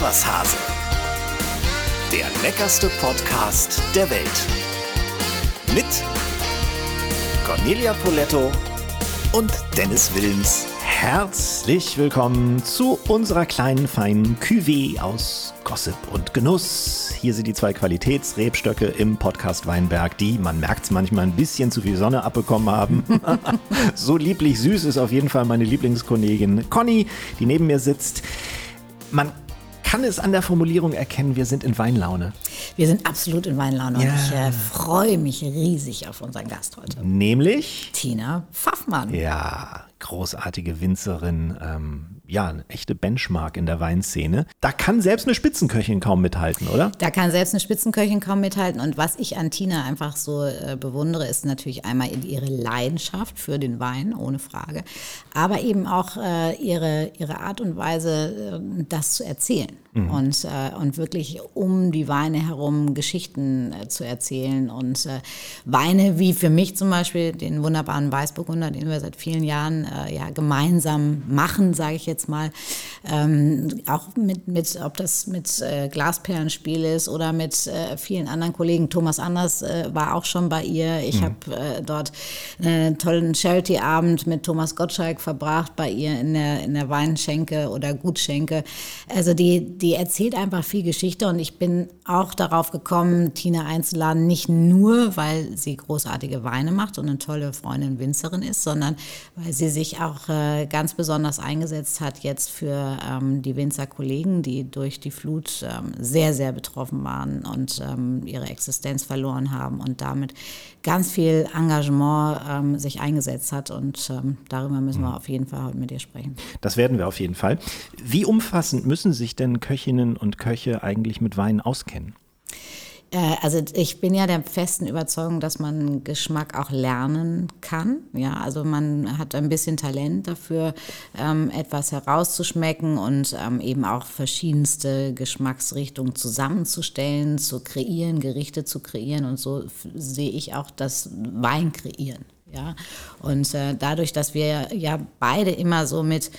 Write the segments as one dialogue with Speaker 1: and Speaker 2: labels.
Speaker 1: Was Hase. Der leckerste Podcast der Welt. Mit Cornelia Poletto und Dennis Wilms.
Speaker 2: Herzlich willkommen zu unserer kleinen feinen Cuvée aus Gossip und Genuss. Hier sind die zwei Qualitätsrebstöcke im Podcast Weinberg, die, man merkt es manchmal, ein bisschen zu viel Sonne abbekommen haben. so lieblich süß ist auf jeden Fall meine Lieblingskollegin Conny, die neben mir sitzt. Man kann es an der Formulierung erkennen, wir sind in Weinlaune.
Speaker 3: Wir sind absolut in Weinlaune
Speaker 2: Ja.
Speaker 3: und ich äh, freue mich riesig auf unseren Gast heute.
Speaker 2: Nämlich,
Speaker 3: Tina Pfaffmann.
Speaker 2: ja, großartige Winzerin, ähm, ja, eine echte Benchmark in der Weinszene. Da kann selbst eine Spitzenköchin kaum mithalten, oder?
Speaker 3: Da kann selbst eine Spitzenköchin kaum mithalten. Und was ich an Tina einfach so äh, bewundere, ist natürlich einmal ihre Leidenschaft für den Wein, ohne Frage. Aber eben auch äh, ihre, ihre Art und Weise, äh, das zu erzählen. Und, äh, und wirklich um die Weine herum Geschichten äh, zu erzählen. Und äh, Weine wie für mich zum Beispiel den wunderbaren Weißburgunder, den wir seit vielen Jahren ja, gemeinsam machen, sage ich jetzt mal. Ähm, auch mit, mit, ob das mit äh, Glasperlenspiel ist oder mit äh, vielen anderen Kollegen. Thomas Anders äh, war auch schon bei ihr. Ich habe äh, dort einen tollen Charity-Abend mit Thomas Gottschalk verbracht bei ihr in der, in der Weinschenke oder Gutschenke. Also die, die erzählt einfach viel Geschichte und ich bin auch darauf gekommen, Tina einzuladen, nicht nur, weil sie großartige Weine macht und eine tolle Freundin Winzerin ist, sondern weil sie sich auch äh, ganz besonders eingesetzt hat jetzt für ähm, die Winzerkollegen, die durch die Flut ähm, sehr, sehr betroffen waren und ähm, ihre Existenz verloren haben und damit ganz viel Engagement ähm, sich eingesetzt hat. Und ähm, darüber müssen wir auf jeden Fall heute mit ihr sprechen.
Speaker 2: Das werden wir auf jeden Fall. Wie umfassend müssen sich denn Köchinnen und Köche eigentlich mit Wein auskennen?
Speaker 3: Äh, Also ich bin ja der festen Überzeugung, dass man Geschmack auch lernen kann. Ja, also man hat ein bisschen Talent dafür, ähm, etwas herauszuschmecken und ähm, eben auch verschiedenste Geschmacksrichtungen zusammenzustellen, zu kreieren, Gerichte zu kreieren. Und so sehe ich auch das Wein kreieren. Ja, und äh, dadurch, dass wir ja beide immer so mit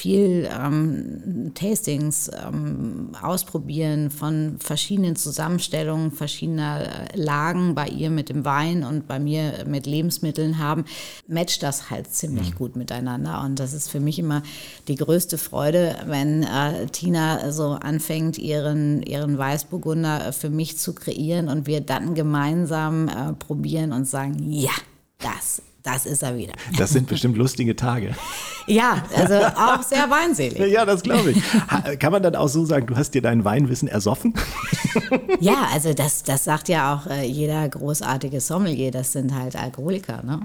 Speaker 3: viel ähm, Tastings ähm, ausprobieren von verschiedenen Zusammenstellungen, verschiedener äh, Lagen bei ihr mit dem Wein und bei mir mit Lebensmitteln haben, matcht das halt ziemlich gut miteinander. Und das ist für mich immer die größte Freude, wenn äh, Tina so anfängt, ihren, ihren Weißburgunder äh, für mich zu kreieren und wir dann gemeinsam äh, probieren und sagen, ja, das, das ist er wieder.
Speaker 2: Das sind bestimmt lustige Tage.
Speaker 3: Ja, also auch sehr weinselig.
Speaker 2: Ja, das glaube ich. Kann man dann auch so sagen, du hast dir dein Weinwissen ersoffen?
Speaker 3: Ja, also das, das sagt ja auch äh, jeder großartige Sommelier, das sind halt Alkoholiker. Ne?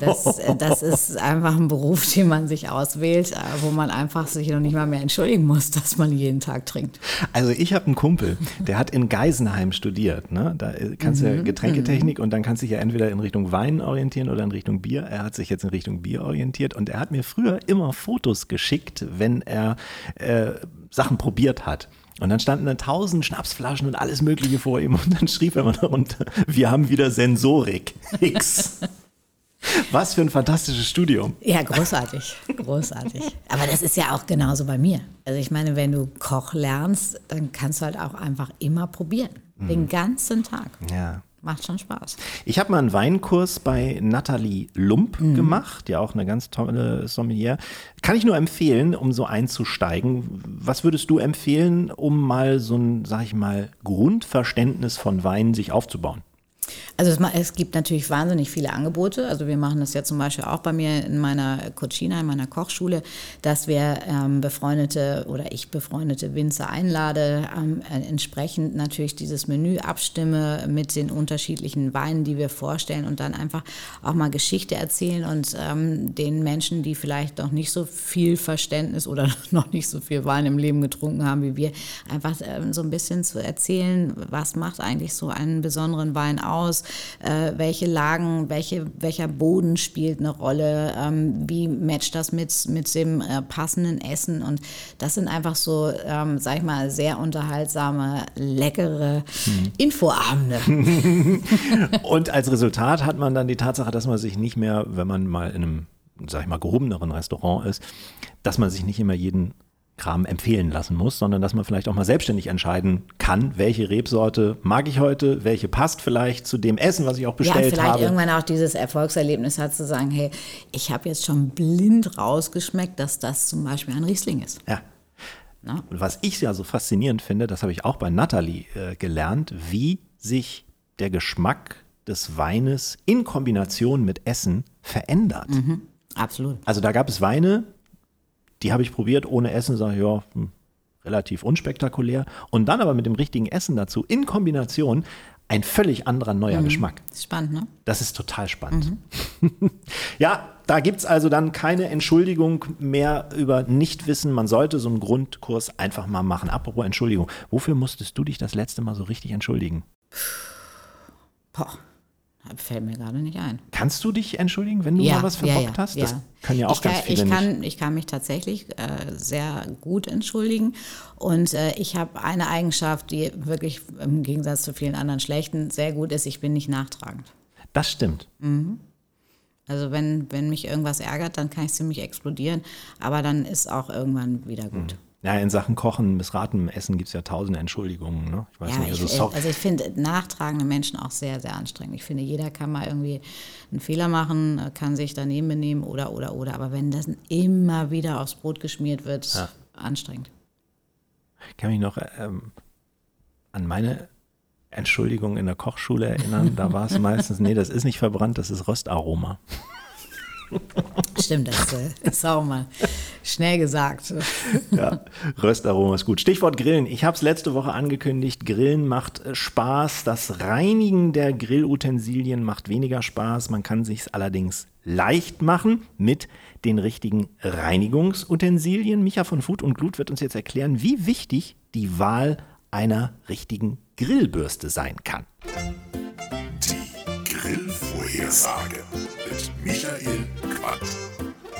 Speaker 3: Das, äh, das ist einfach ein Beruf, den man sich auswählt, äh, wo man einfach sich noch nicht mal mehr entschuldigen muss, dass man jeden Tag trinkt.
Speaker 2: Also ich habe einen Kumpel, der hat in Geisenheim studiert. Ne? Da kannst du ja Getränketechnik und dann kannst du dich ja entweder in Richtung Wein orientieren oder in Richtung Bier. Er hat sich jetzt in Richtung Bier orientiert und er hat mir früher immer Fotos geschickt, wenn er äh, Sachen probiert hat. Und dann standen dann tausend Schnapsflaschen und alles Mögliche vor ihm und dann schrieb er mal darunter, wir haben wieder Sensorik. X. Was für ein fantastisches Studium.
Speaker 3: Ja, großartig, großartig. Aber das ist ja auch genauso bei mir. Also ich meine, wenn du Koch lernst, dann kannst du halt auch einfach immer probieren. Den ganzen Tag.
Speaker 2: Ja.
Speaker 3: Macht schon Spaß.
Speaker 2: Ich habe mal einen Weinkurs bei Nathalie Lump gemacht, ja auch eine ganz tolle Sommelier. Kann ich nur empfehlen, um so einzusteigen. Was würdest du empfehlen, um mal so ein, sag ich mal, Grundverständnis von Wein sich aufzubauen?
Speaker 3: Also es, es gibt natürlich wahnsinnig viele Angebote. Also wir machen das ja zum Beispiel auch bei mir in meiner Cucina, in meiner Kochschule, dass wir ähm, befreundete oder ich befreundete Winzer einlade, ähm, äh, entsprechend natürlich dieses Menü abstimme mit den unterschiedlichen Weinen, die wir vorstellen und dann einfach auch mal Geschichte erzählen und ähm, den Menschen, die vielleicht noch nicht so viel Verständnis oder noch nicht so viel Wein im Leben getrunken haben wie wir, einfach ähm, so ein bisschen zu erzählen, was macht eigentlich so einen besonderen Wein aus, äh, welche Lagen, welche, welcher Boden spielt eine Rolle, ähm, wie matcht das mit, mit dem äh, passenden Essen und das sind einfach so, ähm, sag ich mal, sehr unterhaltsame, leckere Infoabende.
Speaker 2: Und als Resultat hat man dann die Tatsache, dass man sich nicht mehr, wenn man mal in einem, sag ich mal, gehobeneren Restaurant ist, dass man sich nicht immer jeden Kram empfehlen lassen muss, sondern dass man vielleicht auch mal selbstständig entscheiden kann, welche Rebsorte mag ich heute, welche passt vielleicht zu dem Essen, was ich auch bestellt
Speaker 3: ja, vielleicht
Speaker 2: habe.
Speaker 3: irgendwann auch dieses Erfolgserlebnis hat zu sagen, hey, ich habe jetzt schon blind rausgeschmeckt, dass das zum Beispiel ein Riesling ist.
Speaker 2: Ja.
Speaker 3: Na?
Speaker 2: Und was ich ja so faszinierend finde, das habe ich auch bei Natalie äh, gelernt, wie sich der Geschmack des Weines in Kombination mit Essen verändert.
Speaker 3: Absolut.
Speaker 2: Also da gab es Weine, die habe ich probiert ohne Essen, sage ich, ja, hm, relativ unspektakulär. Und dann aber mit dem richtigen Essen dazu in Kombination ein völlig anderer neuer Geschmack.
Speaker 3: Ist spannend, ne?
Speaker 2: Das ist total spannend. ja, da gibt es also dann keine Entschuldigung mehr über Nichtwissen. Man sollte so einen Grundkurs einfach mal machen. Apropos Entschuldigung, wofür musstest du dich das letzte Mal so richtig entschuldigen?
Speaker 3: Boah, fällt mir gerade nicht ein.
Speaker 2: Kannst du dich entschuldigen, wenn du mal was verbockt hast? Das kann ja auch
Speaker 3: ich
Speaker 2: ganz
Speaker 3: kann,
Speaker 2: viele
Speaker 3: ich kann,
Speaker 2: nicht.
Speaker 3: Ich kann mich tatsächlich äh, sehr gut entschuldigen. Und äh, ich habe eine Eigenschaft, die wirklich im Gegensatz zu vielen anderen schlechten sehr gut ist. Ich bin nicht nachtragend.
Speaker 2: Das stimmt.
Speaker 3: Also wenn, wenn mich irgendwas ärgert, dann kann ich ziemlich explodieren. Aber dann ist auch irgendwann wieder gut.
Speaker 2: Ja, in Sachen Kochen, Missraten, Essen gibt es ja tausende Entschuldigungen. Ne? Ich weiß
Speaker 3: Ja,
Speaker 2: nicht, also
Speaker 3: ich,
Speaker 2: sorry.
Speaker 3: also ich finde nachtragende Menschen auch sehr, sehr anstrengend. Ich finde, jeder kann mal irgendwie einen Fehler machen, kann sich daneben benehmen oder, oder, oder. Aber wenn das immer wieder aufs Brot geschmiert wird, anstrengend.
Speaker 2: Ich kann mich noch ähm, an meine Entschuldigung in der Kochschule erinnern. Da war es meistens, nee, das ist nicht verbrannt, das ist Röstaroma.
Speaker 3: Stimmt, das äh, ist auch mal schnell gesagt.
Speaker 2: Ja, Röstaroma ist gut. Stichwort Grillen. Ich habe es letzte Woche angekündigt. Grillen macht äh, Spaß. Das Reinigen der Grillutensilien macht weniger Spaß. Man kann sich allerdings leicht machen mit den richtigen Reinigungsutensilien. Micha von Food und Glut wird uns jetzt erklären, wie wichtig die Wahl einer richtigen Grillbürste sein kann.
Speaker 4: Die Grillvorhersage mit Michael Quandt.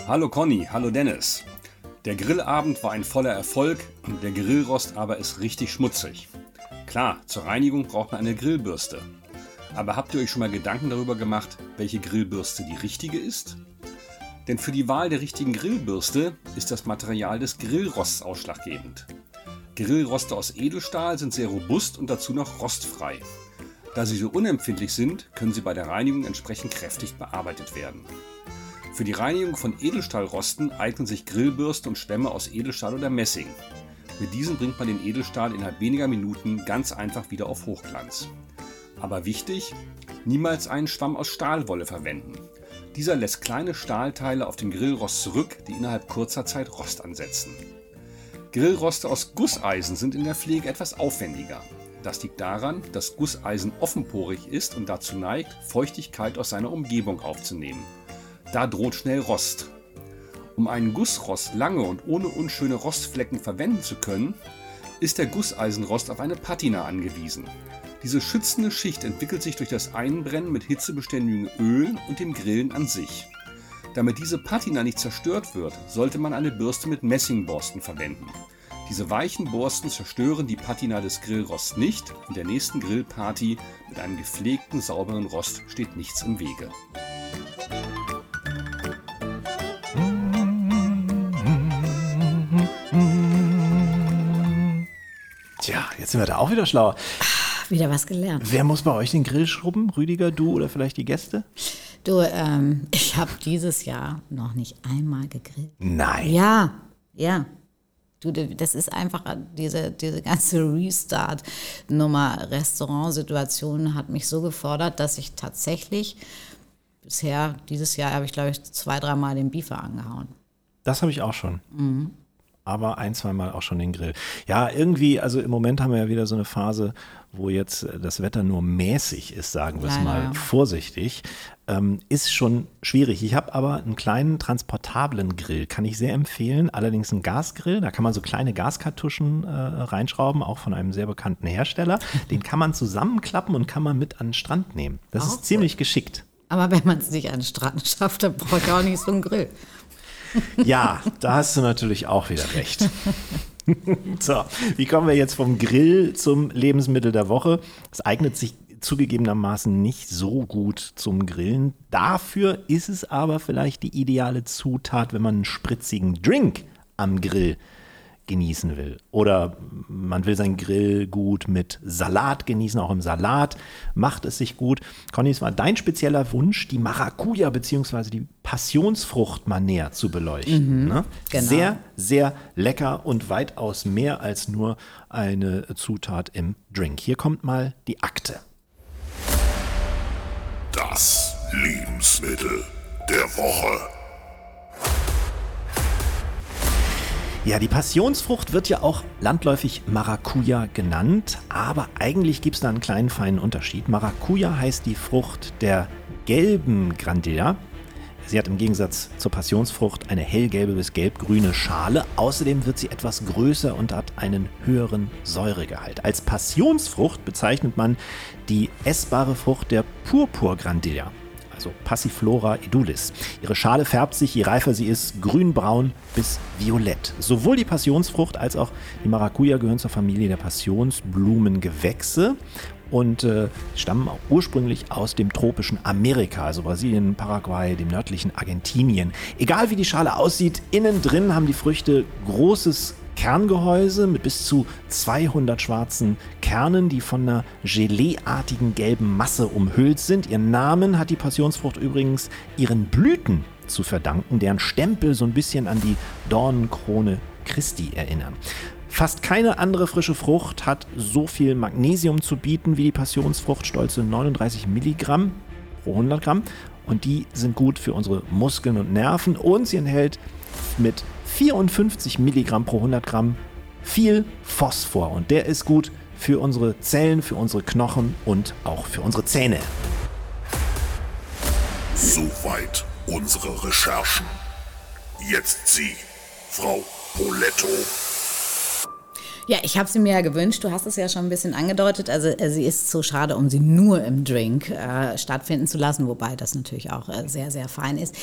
Speaker 5: Hallo Conny, hallo Dennis. Der Grillabend war ein voller Erfolg, der Grillrost aber ist richtig schmutzig. Klar, zur Reinigung braucht man eine Grillbürste. Aber habt ihr euch schon mal Gedanken darüber gemacht, welche Grillbürste die richtige ist? Denn für die Wahl der richtigen Grillbürste ist das Material des Grillrosts ausschlaggebend. Grillroste aus Edelstahl sind sehr robust und dazu noch rostfrei. Da sie so unempfindlich sind, können sie bei der Reinigung entsprechend kräftig bearbeitet werden. Für die Reinigung von Edelstahlrosten eignen sich Grillbürsten und Schwämme aus Edelstahl oder Messing. Mit diesen bringt man den Edelstahl innerhalb weniger Minuten ganz einfach wieder auf Hochglanz. Aber wichtig, niemals einen Schwamm aus Stahlwolle verwenden. Dieser lässt kleine Stahlteile auf den Grillrost zurück, die innerhalb kurzer Zeit Rost ansetzen. Grillroste aus Gusseisen sind in der Pflege etwas aufwendiger. Das liegt daran, dass Gusseisen offenporig ist und dazu neigt, Feuchtigkeit aus seiner Umgebung aufzunehmen. Da droht schnell Rost. Um einen Gussrost lange und ohne unschöne Rostflecken verwenden zu können, ist der Gusseisenrost auf eine Patina angewiesen. Diese schützende Schicht entwickelt sich durch das Einbrennen mit hitzebeständigen Ölen und dem Grillen an sich. Damit diese Patina nicht zerstört wird, sollte man eine Bürste mit Messingborsten verwenden. Diese weichen Borsten zerstören die Patina des Grillrosts nicht und der nächsten Grillparty mit einem gepflegten, sauberen Rost steht nichts im Wege.
Speaker 2: Tja, jetzt sind wir da auch wieder schlauer.
Speaker 3: Wieder was gelernt.
Speaker 2: Wer muss bei euch den Grill schrubben? Rüdiger, du oder vielleicht die Gäste?
Speaker 3: Du, ähm, ich habe dieses Jahr noch nicht einmal gegrillt.
Speaker 2: Nein.
Speaker 3: Ja, ja. Du, das ist einfach diese, diese ganze Restart-Nummer, Restaurantsituation hat mich so gefordert, dass ich tatsächlich bisher, dieses Jahr habe ich glaube ich zwei, dreimal den Beefer angehauen.
Speaker 2: Das habe ich auch schon. Aber ein, zweimal auch schon den Grill. Ja, irgendwie, also im Moment haben wir ja wieder so eine Phase, wo jetzt äh, das Wetter nur mäßig ist, sagen wir es mal
Speaker 3: ja.
Speaker 2: vorsichtig. Ähm, ist schon schwierig. Ich habe aber einen kleinen transportablen Grill, kann ich sehr empfehlen. Allerdings ein Gasgrill, da kann man so kleine Gaskartuschen äh, reinschrauben, auch von einem sehr bekannten Hersteller. Den kann man zusammenklappen und kann man mit an den Strand nehmen. Das
Speaker 3: Auch
Speaker 2: ist ziemlich geschickt.
Speaker 3: Aber wenn man es nicht an den Strand schafft, dann braucht er auch nicht so einen Grill.
Speaker 2: Ja, da hast du natürlich auch wieder recht. so, wie kommen wir jetzt vom Grill zum Lebensmittel der Woche? Es eignet sich zugegebenermaßen nicht so gut zum Grillen. Dafür ist es aber vielleicht die ideale Zutat, wenn man einen spritzigen Drink am Grill genießen will. Oder man will sein Grill gut mit Salat genießen, auch im Salat macht es sich gut. Conny, es war dein spezieller Wunsch, die Maracuja bzw. die Passionsfrucht mal näher zu beleuchten. ne?
Speaker 3: genau.
Speaker 2: Sehr, sehr lecker und weitaus mehr als nur eine Zutat im Drink. Hier kommt mal die Akte.
Speaker 4: Das Lebensmittel der Woche.
Speaker 2: Ja, die Passionsfrucht wird ja auch landläufig Maracuja genannt, aber eigentlich gibt es da einen kleinen feinen Unterschied. Maracuja heißt die Frucht der gelben Grandilla. Sie hat im Gegensatz zur Passionsfrucht eine hellgelbe bis gelbgrüne Schale. Außerdem wird sie etwas größer und hat einen höheren Säuregehalt. Als Passionsfrucht bezeichnet man die essbare Frucht der Purpurgrandilla also Passiflora edulis. Ihre Schale färbt sich, je reifer sie ist, grünbraun bis violett. Sowohl die Passionsfrucht als auch die Maracuja gehören zur Familie der Passionsblumengewächse und äh, stammen ursprünglich aus dem tropischen Amerika, also Brasilien, Paraguay, dem nördlichen Argentinien. Egal wie die Schale aussieht, innen drin haben die Früchte großes Kerngehäuse mit bis zu 200 schwarzen Kernen, die von einer Geleeartigen gelben Masse umhüllt sind. Ihren Namen hat die Passionsfrucht übrigens ihren Blüten zu verdanken, deren Stempel so ein bisschen an die Dornenkrone Christi erinnern. Fast keine andere frische Frucht hat so viel Magnesium zu bieten wie die Passionsfrucht, stolze 39 Milligramm pro 100 Gramm. Und die sind gut für unsere Muskeln und Nerven. Und sie enthält mit 54 Milligramm pro 100 Gramm viel Phosphor. Und der ist gut für unsere Zellen, für unsere Knochen und auch für unsere Zähne.
Speaker 4: Soweit unsere Recherchen. Jetzt Sie, Frau Poletto.
Speaker 3: Ja, ich habe sie mir ja gewünscht. Du hast es ja schon ein bisschen angedeutet. Also äh, sie ist so schade, um sie nur im Drink äh, stattfinden zu lassen, wobei das natürlich auch äh, sehr, sehr fein ist.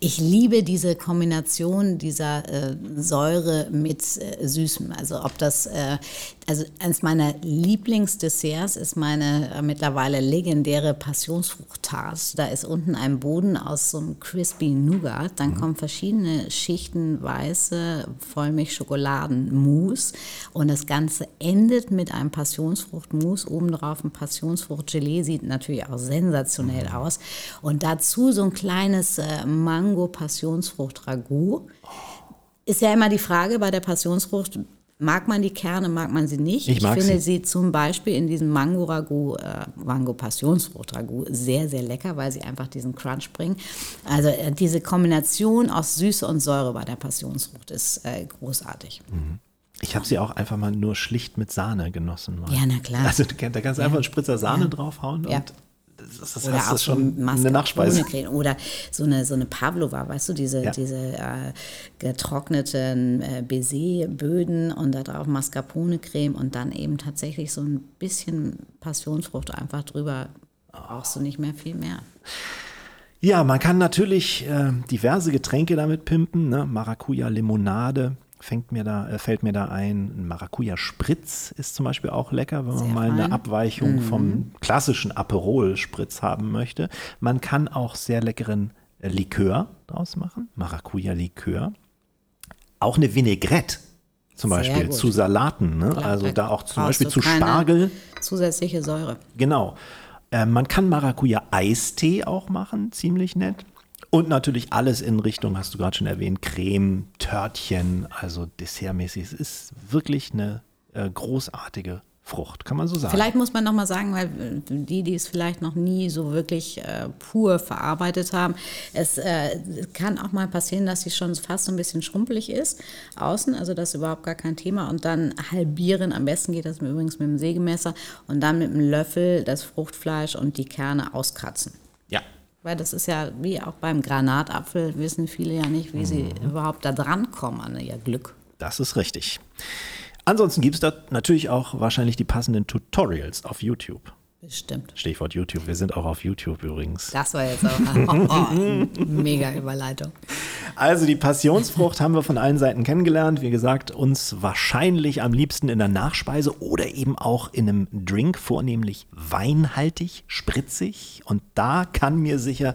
Speaker 3: Ich liebe diese Kombination dieser äh, Säure mit äh, Süßem. Also ob das, äh, also eines meiner Lieblingsdesserts ist meine mittlerweile legendäre Passionsfrucht-Tart. Da ist unten ein Boden aus so einem crispy Nougat. Dann kommen verschiedene Schichten weiße Vollmilch-Schokoladen-Mousse und das Ganze endet mit einem Passionsfruchtmus, obendrauf ein Passionsfruchtgelee, sieht natürlich auch sensationell aus. Und dazu so ein kleines äh, Mango-Passionsfrucht-Ragout. Ist ja immer die Frage bei der Passionsfrucht, mag man die Kerne, mag man sie nicht?
Speaker 2: Ich mag
Speaker 3: finde
Speaker 2: sie.
Speaker 3: sie zum Beispiel in diesem Mango-Ragout, äh, Mango-Passionsfrucht-Ragout sehr, sehr lecker, weil sie einfach diesen Crunch bringen. Also äh, diese Kombination aus Süße und Säure bei der Passionsfrucht ist äh, großartig.
Speaker 2: Ich habe sie auch einfach mal nur schlicht mit Sahne genossen. Mal.
Speaker 3: Ja, na klar.
Speaker 2: Also du kannst- da kannst du einfach einen Spritzer Sahne draufhauen
Speaker 3: Ja.
Speaker 2: und das, das
Speaker 3: Oder
Speaker 2: hast
Speaker 3: auch
Speaker 2: schon
Speaker 3: so
Speaker 2: eine Nachspeise.
Speaker 3: Oder so eine, so eine Pavlova, weißt du, diese,
Speaker 2: Ja.
Speaker 3: diese äh, getrockneten äh, Baiser-Böden und da drauf Mascarpone-Creme und dann eben tatsächlich so ein bisschen Passionsfrucht einfach drüber. Brauchst du nicht mehr viel mehr.
Speaker 2: Ja, man kann natürlich äh, diverse Getränke damit pimpen. Ne? Maracuja-Limonade fängt mir da, äh, fällt mir da ein. Ein Maracuja-Spritz ist zum Beispiel auch lecker, wenn man
Speaker 3: Sehr
Speaker 2: mal eine
Speaker 3: fein.
Speaker 2: Abweichung vom klassischen Aperol-Spritz haben möchte. Man kann auch sehr leckeren äh, Likör draus machen. Maracuja-Likör. Auch eine Vinaigrette zum
Speaker 3: Sehr
Speaker 2: Beispiel
Speaker 3: gut.
Speaker 2: zu Salaten. Ne? Also da auch zum Beispiel zu Spargel.
Speaker 3: Zusätzliche Säure.
Speaker 2: Genau. Äh, man kann Maracuja-Eistee auch machen, ziemlich nett. Und natürlich alles in Richtung, hast du gerade schon erwähnt, Creme, Törtchen, also dessertmäßig. Es ist wirklich eine äh, großartige Frucht, kann man so sagen.
Speaker 3: Vielleicht muss man noch mal sagen, weil äh, die, die es vielleicht noch nie so wirklich äh, pur verarbeitet haben, es äh, kann auch mal passieren, dass sie schon fast so ein bisschen schrumpelig ist außen, also das ist überhaupt gar kein Thema und dann halbieren, am besten geht das übrigens mit dem Sägemesser und dann mit einem Löffel das Fruchtfleisch und die Kerne auskratzen.
Speaker 2: ja.
Speaker 3: Weil das ist ja wie auch beim Granatapfel, wissen viele ja nicht, wie sie überhaupt da dran kommen an ihr Glück.
Speaker 2: Das ist richtig. Ansonsten gibt es da natürlich auch wahrscheinlich die passenden Tutorials auf YouTube.
Speaker 3: Bestimmt.
Speaker 2: Stichwort YouTube. Wir sind auch auf YouTube übrigens.
Speaker 3: Das war jetzt auch oh, oh, mega Überleitung.
Speaker 2: Also die Passionsfrucht haben wir von allen Seiten kennengelernt. Wie gesagt, uns wahrscheinlich am liebsten in der Nachspeise oder eben auch in einem Drink, vornehmlich weinhaltig, spritzig. Und da kann mir sicher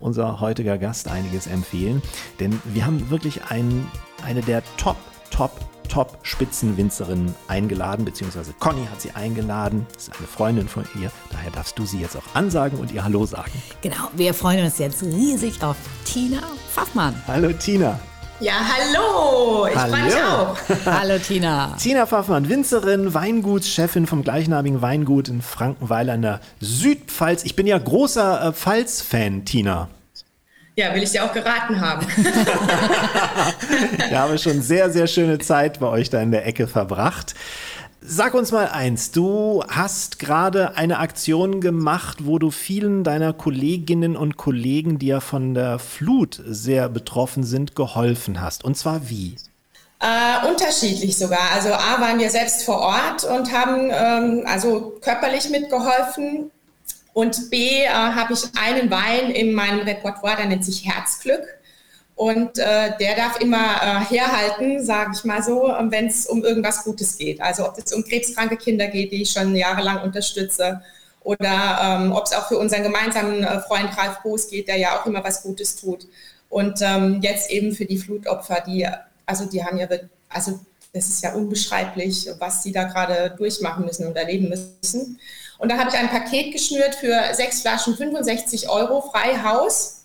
Speaker 2: unser heutiger Gast einiges empfehlen. Denn wir haben wirklich ein, eine der Top, Top, Top-Spitzenwinzerinnen eingeladen, beziehungsweise Conny hat sie eingeladen. Das ist eine Freundin von ihr. Daher darfst du sie jetzt auch ansagen und ihr Hallo sagen.
Speaker 3: Genau, wir freuen uns jetzt riesig auf Tina Pfaffmann.
Speaker 2: Hallo Tina.
Speaker 6: Ja, hallo. Ich freue mich auch.
Speaker 3: Hallo Tina.
Speaker 2: Tina Pfaffmann, Winzerin, Weingutschefin vom gleichnamigen Weingut in Frankenweiler in der Südpfalz. Ich bin ja großer äh, Pfalz-Fan, Tina.
Speaker 6: Ja, will ich dir auch geraten haben.
Speaker 2: Ich habe schon sehr, sehr schöne Zeit bei euch da in der Ecke verbracht. Sag uns mal eins, du hast gerade eine Aktion gemacht, wo du vielen deiner Kolleginnen und Kollegen, die ja von der Flut sehr betroffen sind, geholfen hast. Und zwar wie?
Speaker 6: Äh, unterschiedlich sogar. Also A waren wir selbst vor Ort und haben ähm, also körperlich mitgeholfen. Und B äh, habe ich einen Wein in meinem Repertoire, der nennt sich Herzglück. Und äh, der darf immer äh, herhalten, sage ich mal so, wenn es um irgendwas Gutes geht. Also ob es um krebskranke Kinder geht, die ich schon jahrelang unterstütze, oder ähm, ob es auch für unseren gemeinsamen äh, Freund Ralf Boos geht, der ja auch immer was Gutes tut. Und ähm, jetzt eben für die Flutopfer, die, also die haben ja, also das ist ja unbeschreiblich, was sie da gerade durchmachen müssen und erleben müssen. Und da habe ich ein Paket geschnürt für sechs Flaschen 65 Euro frei Haus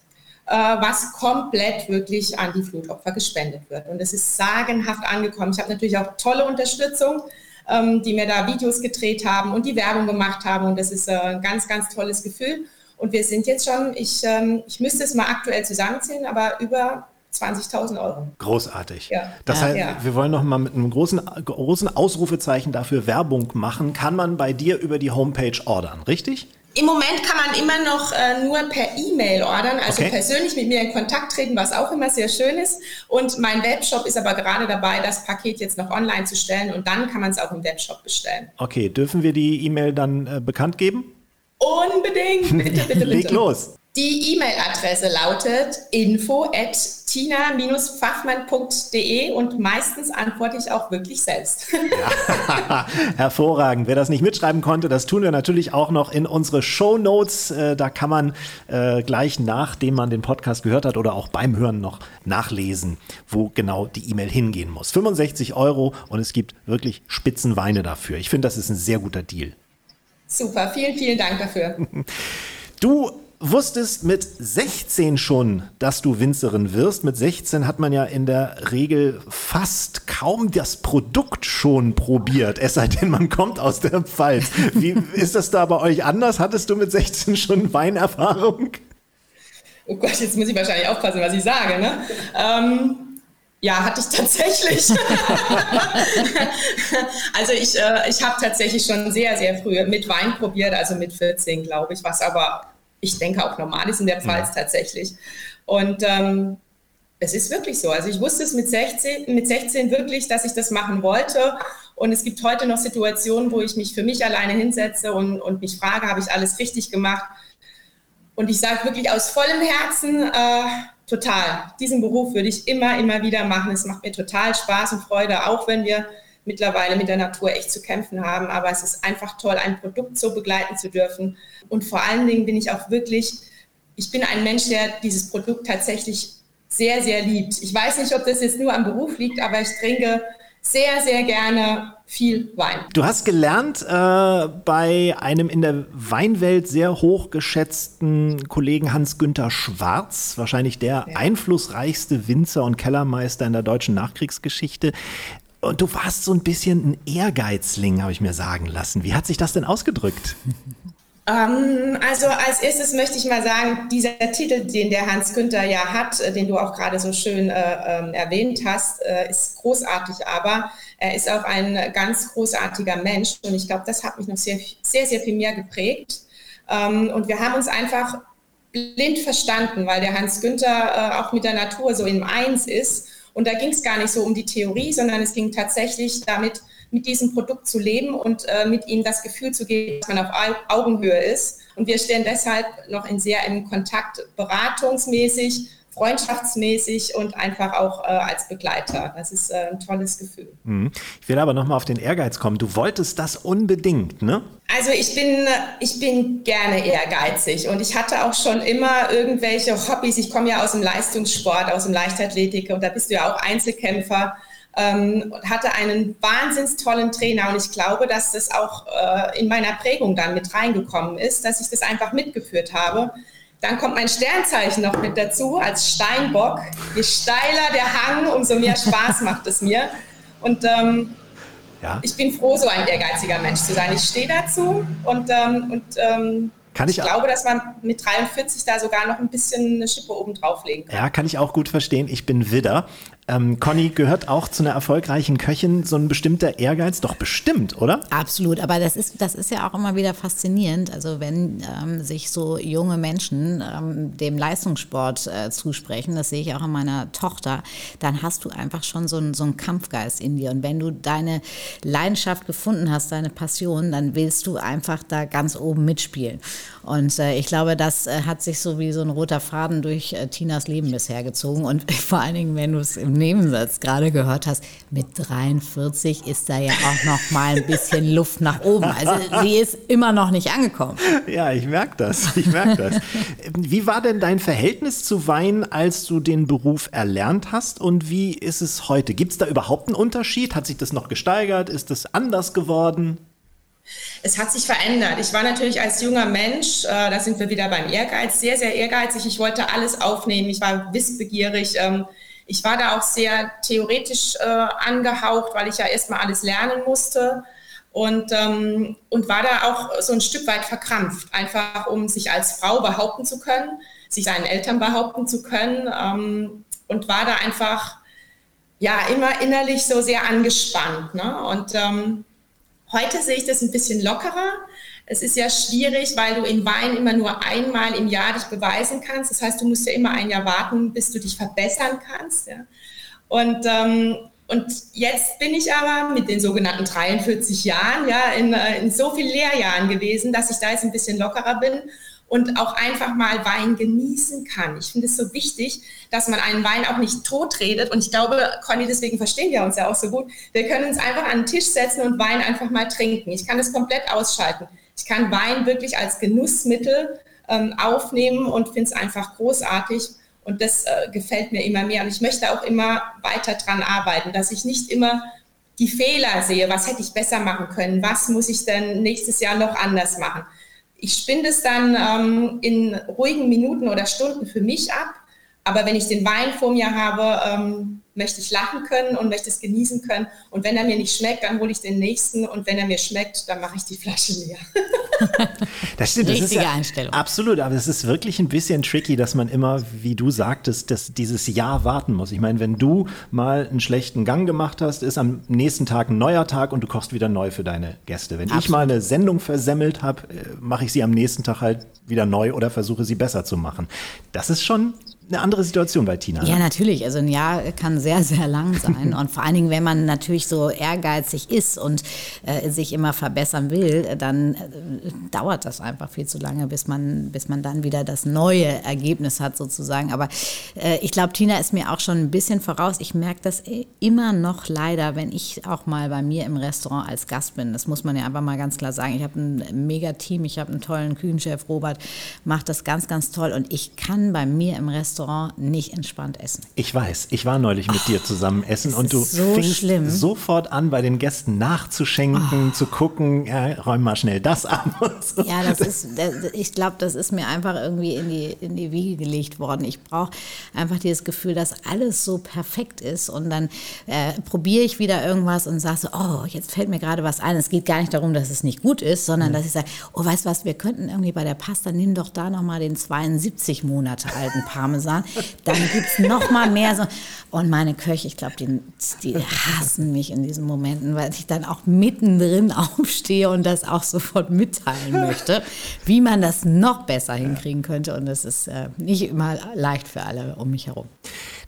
Speaker 6: äh, was komplett wirklich an die Flutopfer gespendet wird. Und es ist sagenhaft angekommen. Ich habe natürlich auch tolle Unterstützung, ähm, die mir da Videos gedreht haben und die Werbung gemacht haben. Und das ist äh, ein ganz, ganz tolles Gefühl. Und wir sind jetzt schon, ich, ähm, ich müsste es mal aktuell zusammenzählen, aber über 20.000 Euro.
Speaker 2: Großartig.
Speaker 6: Ja.
Speaker 2: Das
Speaker 6: Ja,
Speaker 2: heißt,
Speaker 6: ja.
Speaker 2: wir wollen noch mal mit einem großen, großen Ausrufezeichen dafür Werbung machen. Kann man bei dir über die Homepage ordern, richtig?
Speaker 6: Im Moment kann man immer noch äh, nur per E-Mail ordern, also
Speaker 2: Okay.
Speaker 6: persönlich mit mir in Kontakt treten, was auch immer sehr schön ist. Und mein Webshop ist aber gerade dabei, das Paket jetzt noch online zu stellen und dann kann man es auch im Webshop bestellen.
Speaker 2: Okay, dürfen wir die E-Mail dann äh, bekannt geben?
Speaker 6: Unbedingt, bitte, bitte, bitte.
Speaker 2: Leg los.
Speaker 6: Die E-Mail-Adresse lautet info at tina-pfaffmann.de und meistens antworte ich auch wirklich selbst.
Speaker 2: Hervorragend. Wer das nicht mitschreiben konnte, das tun wir natürlich auch noch in unsere Show Notes. Äh, da kann man äh, gleich nachdem man den Podcast gehört hat oder auch beim Hören noch nachlesen, wo genau die E-Mail hingehen muss. 65 Euro und es gibt wirklich Spitzenweine dafür. Ich finde, das ist ein sehr guter Deal.
Speaker 6: Super, vielen, vielen Dank dafür.
Speaker 2: Du wusstest mit 16 schon, dass du Winzerin wirst. Mit 16 hat man ja in der Regel fast kaum das Produkt schon probiert, es sei denn, man kommt aus der Pfalz. Wie ist das da bei euch anders? Hattest du mit 16 schon Weinerfahrung?
Speaker 6: Oh Gott, jetzt muss ich wahrscheinlich aufpassen, was ich sage. Ne? Ähm, ja, hatte ich tatsächlich. also ich, äh, ich habe tatsächlich schon sehr, sehr früh mit Wein probiert, also mit 14, glaube ich, was aber ich denke auch normal ist in der Pfalz tatsächlich. Und ähm, es ist wirklich so. Also ich wusste es mit 16, mit 16 wirklich, dass ich das machen wollte. Und es gibt heute noch Situationen, wo ich mich für mich alleine hinsetze und, und mich frage, habe ich alles richtig gemacht? Und ich sage wirklich aus vollem Herzen, äh, total. Diesen Beruf würde ich immer, immer wieder machen. Es macht mir total Spaß und Freude, auch wenn wir mittlerweile mit der Natur echt zu kämpfen haben. Aber es ist einfach toll, ein Produkt so begleiten zu dürfen. Und vor allen Dingen bin ich auch wirklich, ich bin ein Mensch, der dieses Produkt tatsächlich sehr, sehr liebt. Ich weiß nicht, ob das jetzt nur am Beruf liegt, aber ich trinke sehr, sehr gerne viel Wein.
Speaker 2: Du hast gelernt äh, bei einem in der Weinwelt sehr hoch geschätzten Kollegen Hans-Günther Schwarz, wahrscheinlich der
Speaker 6: Ja.
Speaker 2: einflussreichste Winzer und Kellermeister in der deutschen Nachkriegsgeschichte. Und du warst so ein bisschen ein Ehrgeizling, habe ich mir sagen lassen. Wie hat sich das denn ausgedrückt?
Speaker 6: Ähm, also als erstes möchte ich mal sagen, dieser Titel, den der Hans Günther ja hat, äh, den du auch gerade so schön äh, ähm, erwähnt hast, äh, ist großartig, aber er ist auch ein ganz großartiger Mensch und ich glaube, das hat mich noch sehr, sehr, sehr viel mehr geprägt. Ähm, und wir haben uns einfach blind verstanden, weil der Hans Günther äh, auch mit der Natur so im Eins ist. Und da ging es gar nicht so um die Theorie, sondern es ging tatsächlich damit, mit diesem Produkt zu leben und äh, mit ihm das Gefühl zu geben, dass man auf Au- Augenhöhe ist. Und wir stehen deshalb noch in sehr im Kontakt, beratungsmäßig, freundschaftsmäßig und einfach auch äh, als Begleiter. Das ist äh, ein tolles Gefühl.
Speaker 2: Hm. Ich will aber nochmal auf den Ehrgeiz kommen. Du wolltest das unbedingt, ne?
Speaker 6: Also ich bin, ich bin gerne ehrgeizig und ich hatte auch schon immer irgendwelche Hobbys. Ich komme ja aus dem Leistungssport, aus dem Leichtathletik und da bist du ja auch Einzelkämpfer. ähm, hatte einen wahnsinns tollen Trainer und ich glaube, dass das auch äh, in meiner Prägung dann mit reingekommen ist, dass ich das einfach mitgeführt habe. Dann kommt mein Sternzeichen noch mit dazu als Steinbock. Je steiler der Hang, umso mehr Spaß macht es mir. Und ähm, ja. ich bin froh, so ein ehrgeiziger Mensch zu sein. Ich stehe dazu und, ähm, und ähm, ich, ich glaube, dass man mit 43 da sogar noch ein bisschen eine Schippe oben drauflegen kann.
Speaker 2: Ja, kann ich auch gut verstehen. Ich bin Widder. Ähm, Conny, gehört auch zu einer erfolgreichen Köchin so ein bestimmter Ehrgeiz? Doch bestimmt, oder?
Speaker 3: Absolut, aber das ist, das ist ja auch immer wieder faszinierend. Also wenn ähm, sich so junge Menschen ähm, dem Leistungssport äh, zusprechen, das sehe ich auch an meiner Tochter, dann hast du einfach schon so einen, so einen Kampfgeist in dir. Und wenn du deine Leidenschaft gefunden hast, deine Passion, dann willst du einfach da ganz oben mitspielen. Und äh, ich glaube, das äh, hat sich so wie so ein roter Faden durch äh, Tinas Leben bisher gezogen. Und vor allen Dingen, wenn du es im Nebensatz gerade gehört hast, mit 43 ist da ja auch noch mal ein bisschen Luft nach oben. Also sie ist immer noch nicht angekommen.
Speaker 2: Ja, ich merke das. Ich merke das. Wie war denn dein Verhältnis zu Wein, als du den Beruf erlernt hast? Und wie ist es heute? Gibt es da überhaupt einen Unterschied? Hat sich das noch gesteigert? Ist es anders geworden?
Speaker 6: Es hat sich verändert. Ich war natürlich als junger Mensch, äh, da sind wir wieder beim Ehrgeiz, sehr, sehr ehrgeizig. Ich wollte alles aufnehmen. Ich war wissbegierig. Ähm, ich war da auch sehr theoretisch äh, angehaucht, weil ich ja erstmal alles lernen musste und, ähm, und war da auch so ein Stück weit verkrampft, einfach um sich als Frau behaupten zu können, sich seinen Eltern behaupten zu können ähm, und war da einfach ja immer innerlich so sehr angespannt. Ne? Und ähm, heute sehe ich das ein bisschen lockerer. Es ist ja schwierig, weil du in Wein immer nur einmal im Jahr dich beweisen kannst. Das heißt, du musst ja immer ein Jahr warten, bis du dich verbessern kannst. Ja. Und, ähm, und jetzt bin ich aber mit den sogenannten 43 Jahren ja in, äh, in so vielen Lehrjahren gewesen, dass ich da jetzt ein bisschen lockerer bin und auch einfach mal Wein genießen kann. Ich finde es so wichtig, dass man einen Wein auch nicht totredet. Und ich glaube, Conny, deswegen verstehen wir uns ja auch so gut. Wir können uns einfach an den Tisch setzen und Wein einfach mal trinken. Ich kann das komplett ausschalten. Ich kann Wein wirklich als Genussmittel ähm, aufnehmen und finde es einfach großartig. Und das äh, gefällt mir immer mehr. Und ich möchte auch immer weiter dran arbeiten, dass ich nicht immer die Fehler sehe. Was hätte ich besser machen können? Was muss ich denn nächstes Jahr noch anders machen? Ich spinne es dann ähm, in ruhigen Minuten oder Stunden für mich ab. Aber wenn ich den Wein vor mir habe, ähm, möchte ich lachen können und möchte es genießen können. Und wenn er mir nicht schmeckt, dann hole ich den nächsten. Und wenn er mir schmeckt, dann mache ich die Flasche leer.
Speaker 2: das stimmt. Das Richtige ja Einstellung. Absolut. Aber es ist wirklich ein bisschen tricky, dass man immer, wie du sagtest, dass dieses Jahr warten muss. Ich meine, wenn du mal einen schlechten Gang gemacht hast, ist am nächsten Tag ein neuer Tag und du kochst wieder neu für deine Gäste. Wenn Absolut. ich mal eine Sendung versemmelt habe, äh, mache ich sie am nächsten Tag halt wieder neu oder versuche sie besser zu machen. Das ist schon eine andere Situation bei Tina.
Speaker 3: Ja, natürlich. Also ein Jahr kann sehr, sehr lang sein. Und vor allen Dingen, wenn man natürlich so ehrgeizig ist und äh, sich immer verbessern will, dann äh, dauert das einfach viel zu lange, bis man, bis man dann wieder das neue Ergebnis hat sozusagen. Aber äh, ich glaube, Tina ist mir auch schon ein bisschen voraus. Ich merke das immer noch leider, wenn ich auch mal bei mir im Restaurant als Gast bin. Das muss man ja einfach mal ganz klar sagen. Ich habe ein mega Team, ich habe einen tollen Küchenchef, Robert, macht das ganz, ganz toll. Und ich kann bei mir im Restaurant Restaurant nicht entspannt essen.
Speaker 2: Ich weiß, ich war neulich mit oh, dir zusammen essen und du so fingst schlimm. sofort an, bei den Gästen nachzuschenken, oh. zu gucken, ja, räum mal schnell das an.
Speaker 3: So. Ja, das ist, ich glaube, das ist mir einfach irgendwie in die, in die Wiege gelegt worden. Ich brauche einfach dieses Gefühl, dass alles so perfekt ist und dann äh, probiere ich wieder irgendwas und sage so, oh, jetzt fällt mir gerade was ein. Es geht gar nicht darum, dass es nicht gut ist, sondern mhm. dass ich sage, oh, weißt du was, wir könnten irgendwie bei der Pasta, nimm doch da nochmal den 72 Monate alten Parmesan Parmesan. Dann gibt es noch mal mehr so. Und meine Köche, ich glaube, die, die hassen mich in diesen Momenten, weil ich dann auch mittendrin aufstehe und das auch sofort mitteilen möchte, wie man das noch besser hinkriegen könnte. Und das ist äh, nicht immer leicht für alle um mich herum.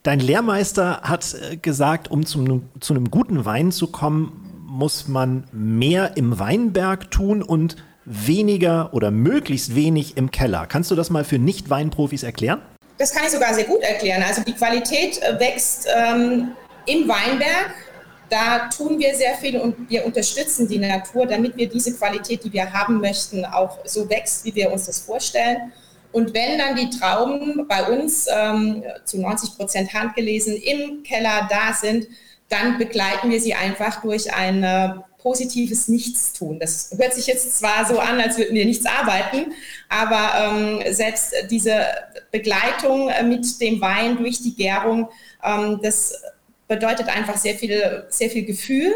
Speaker 2: Dein Lehrmeister hat äh, gesagt, um zum, zu einem guten Wein zu kommen, muss man mehr im Weinberg tun und weniger oder möglichst wenig im Keller. Kannst du das mal für Nicht-Weinprofis erklären?
Speaker 6: Das kann ich sogar sehr gut erklären. Also die Qualität äh, wächst ähm, im Weinberg. Da tun wir sehr viel und wir unterstützen die Natur, damit wir diese Qualität, die wir haben möchten, auch so wächst, wie wir uns das vorstellen. Und wenn dann die Trauben bei uns ähm, zu 90 Prozent handgelesen im Keller da sind, dann begleiten wir sie einfach durch ein äh, positives Nichtstun. Das hört sich jetzt zwar so an, als würden wir nichts arbeiten, aber ähm, selbst diese Begleitung äh, mit dem Wein durch die Gärung, ähm, das bedeutet einfach sehr viel, sehr viel Gefühl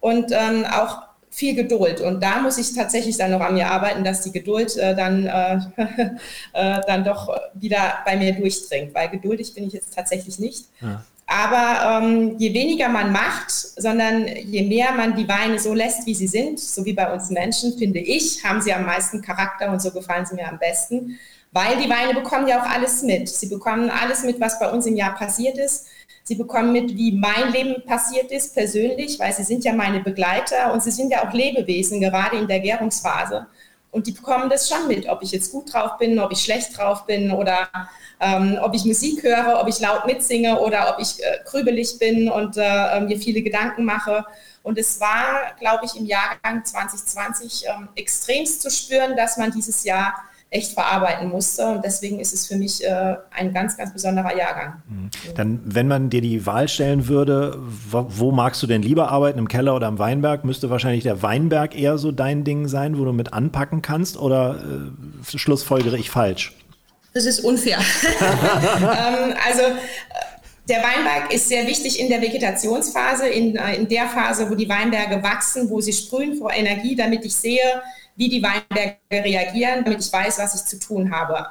Speaker 6: und ähm, auch viel Geduld. Und da muss ich tatsächlich dann noch an mir arbeiten, dass die Geduld äh, dann, äh, äh, dann doch wieder bei mir durchdringt, weil geduldig bin ich jetzt tatsächlich nicht. Ja. Aber ähm, je weniger man macht, sondern je mehr man die Weine so lässt, wie sie sind, so wie bei uns Menschen, finde ich, haben sie am meisten Charakter und so gefallen sie mir am besten. Weil die Weine bekommen ja auch alles mit. Sie bekommen alles mit, was bei uns im Jahr passiert ist. Sie bekommen mit, wie mein Leben passiert ist, persönlich, weil sie sind ja meine Begleiter und sie sind ja auch Lebewesen, gerade in der Gärungsphase. Und die bekommen das schon mit, ob ich jetzt gut drauf bin, ob ich schlecht drauf bin oder ähm, ob ich Musik höre, ob ich laut mitsinge oder ob ich äh, grübelig bin und äh, mir viele Gedanken mache. Und es war, glaube ich, im Jahrgang 2020 ähm, extremst zu spüren, dass man dieses Jahr echt verarbeiten musste. Und deswegen ist es für mich äh, ein ganz, ganz besonderer Jahrgang.
Speaker 2: Mhm. Dann, wenn man dir die Wahl stellen würde, wo, wo, magst du denn lieber arbeiten, im Keller oder am Weinberg, müsste wahrscheinlich der Weinberg eher so dein Ding sein, wo du mit anpacken kannst? Oder äh, schlussfolgere ich falsch?
Speaker 6: Das ist unfair. ähm, also äh, der Weinberg ist sehr wichtig in der Vegetationsphase, in, äh, in der Phase, wo die Weinberge wachsen, wo sie sprühen vor Energie, damit ich sehe, wie die Weinberge reagieren, damit ich weiß, was ich zu tun habe.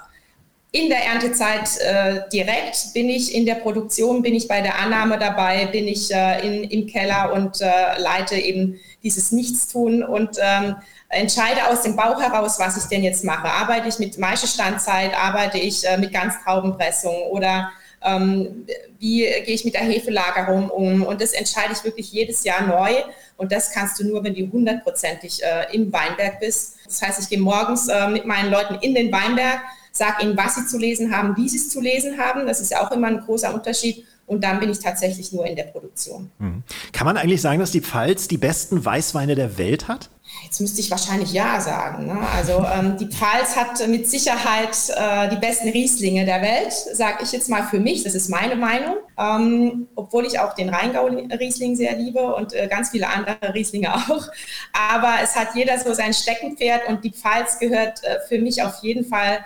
Speaker 6: In der Erntezeit äh, direkt bin ich in der Produktion, bin ich bei der Annahme dabei, bin ich äh, in, im Keller und äh, leite eben dieses Nichtstun und ähm, entscheide aus dem Bauch heraus, was ich denn jetzt mache. Arbeite ich mit Maischestandzeit, arbeite ich äh, mit Ganztraubenpressung oder ähm, wie gehe ich mit der Hefelagerung um? Und das entscheide ich wirklich jedes Jahr neu. Und das kannst du nur, wenn du hundertprozentig äh, im Weinberg bist. Das heißt, ich gehe morgens äh, mit meinen Leuten in den Weinberg, sage ihnen, was sie zu lesen haben, wie sie es zu lesen haben. Das ist ja auch immer ein großer Unterschied. Und dann bin ich tatsächlich nur in der Produktion.
Speaker 2: Mhm. Kann man eigentlich sagen, dass die Pfalz die besten Weißweine der Welt hat?
Speaker 6: Jetzt müsste ich wahrscheinlich ja sagen. Ne? Also ähm, die Pfalz hat mit Sicherheit äh, die besten Rieslinge der Welt, sage ich jetzt mal für mich. Das ist meine Meinung. Ähm, obwohl ich auch den Rheingau-Riesling sehr liebe und äh, ganz viele andere Rieslinge auch. Aber es hat jeder so sein Steckenpferd und die Pfalz gehört äh, für mich auf jeden Fall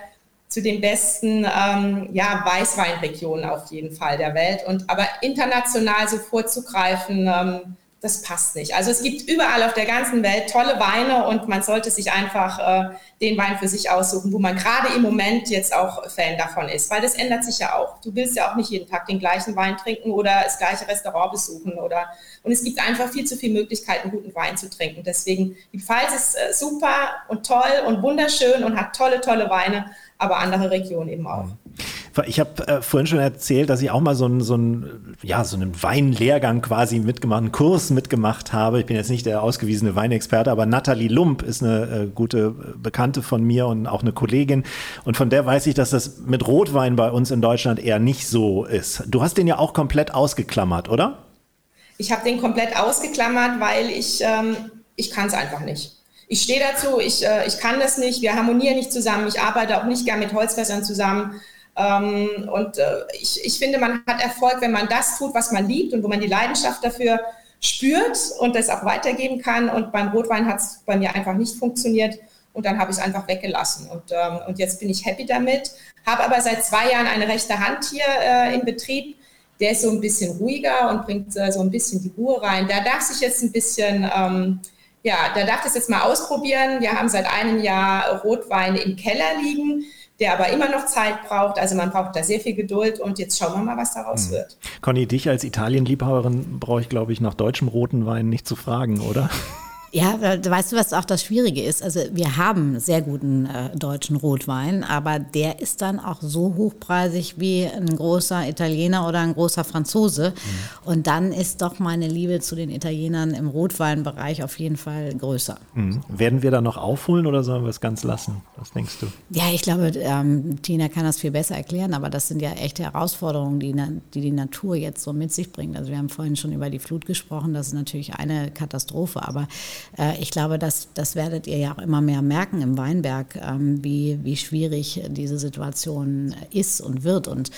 Speaker 6: zu den besten ähm, ja, Weißweinregionen auf jeden Fall der Welt. Und aber international so vorzugreifen, ähm, das passt nicht. Also es gibt überall auf der ganzen Welt tolle Weine und man sollte sich einfach äh, den Wein für sich aussuchen, wo man gerade im Moment jetzt auch Fan davon ist, weil das ändert sich ja auch. Du willst ja auch nicht jeden Tag den gleichen Wein trinken oder das gleiche Restaurant besuchen oder und es gibt einfach viel zu viele Möglichkeiten, guten Wein zu trinken. Deswegen die Pfalz ist äh, super und toll und wunderschön und hat tolle, tolle Weine, aber andere Regionen eben auch.
Speaker 2: Ich habe äh, vorhin schon erzählt, dass ich auch mal so einen, so einen, ja, so einen Weinlehrgang quasi mitgemacht, einen Kurs mitgemacht habe. Ich bin jetzt nicht der ausgewiesene Weinexperte, aber Nathalie Lump ist eine äh, gute Bekannte von mir und auch eine Kollegin. Und von der weiß ich, dass das mit Rotwein bei uns in Deutschland eher nicht so ist. Du hast den ja auch komplett ausgeklammert, oder?
Speaker 6: Ich habe den komplett ausgeklammert, weil ich, ähm, ich kann es einfach nicht ich stehe dazu, ich, äh, ich kann das nicht, wir harmonieren nicht zusammen, ich arbeite auch nicht gern mit Holzfässern zusammen. Ähm, und äh, ich, ich finde, man hat Erfolg, wenn man das tut, was man liebt und wo man die Leidenschaft dafür spürt und das auch weitergeben kann. Und beim Rotwein hat es bei mir einfach nicht funktioniert. Und dann habe ich es einfach weggelassen. Und, ähm, und jetzt bin ich happy damit. Habe aber seit zwei Jahren eine rechte Hand hier äh, in Betrieb. Der ist so ein bisschen ruhiger und bringt äh, so ein bisschen die Ruhe rein. Da darf sich jetzt ein bisschen ähm, ja, da darf ich es jetzt mal ausprobieren. Wir haben seit einem Jahr Rotwein im Keller liegen, der aber immer noch Zeit braucht. Also man braucht da sehr viel Geduld und jetzt schauen wir mal, was daraus hm. wird.
Speaker 2: Conny, dich als Italienliebhaberin brauche ich, glaube ich, nach deutschem roten Wein nicht zu fragen, oder?
Speaker 3: Ja, weißt du, was auch das Schwierige ist? Also wir haben sehr guten äh, deutschen Rotwein, aber der ist dann auch so hochpreisig wie ein großer Italiener oder ein großer Franzose. Mhm. Und dann ist doch meine Liebe zu den Italienern im Rotweinbereich auf jeden Fall größer.
Speaker 2: Mhm. Werden wir da noch aufholen oder sollen wir es ganz lassen? Was denkst du?
Speaker 3: Ja, ich glaube, ähm, Tina kann das viel besser erklären, aber das sind ja echte Herausforderungen, die, die die Natur jetzt so mit sich bringt. Also wir haben vorhin schon über die Flut gesprochen, das ist natürlich eine Katastrophe, aber ich glaube, das, das werdet ihr ja auch immer mehr merken im Weinberg, ähm, wie, wie schwierig diese Situation ist und wird. Und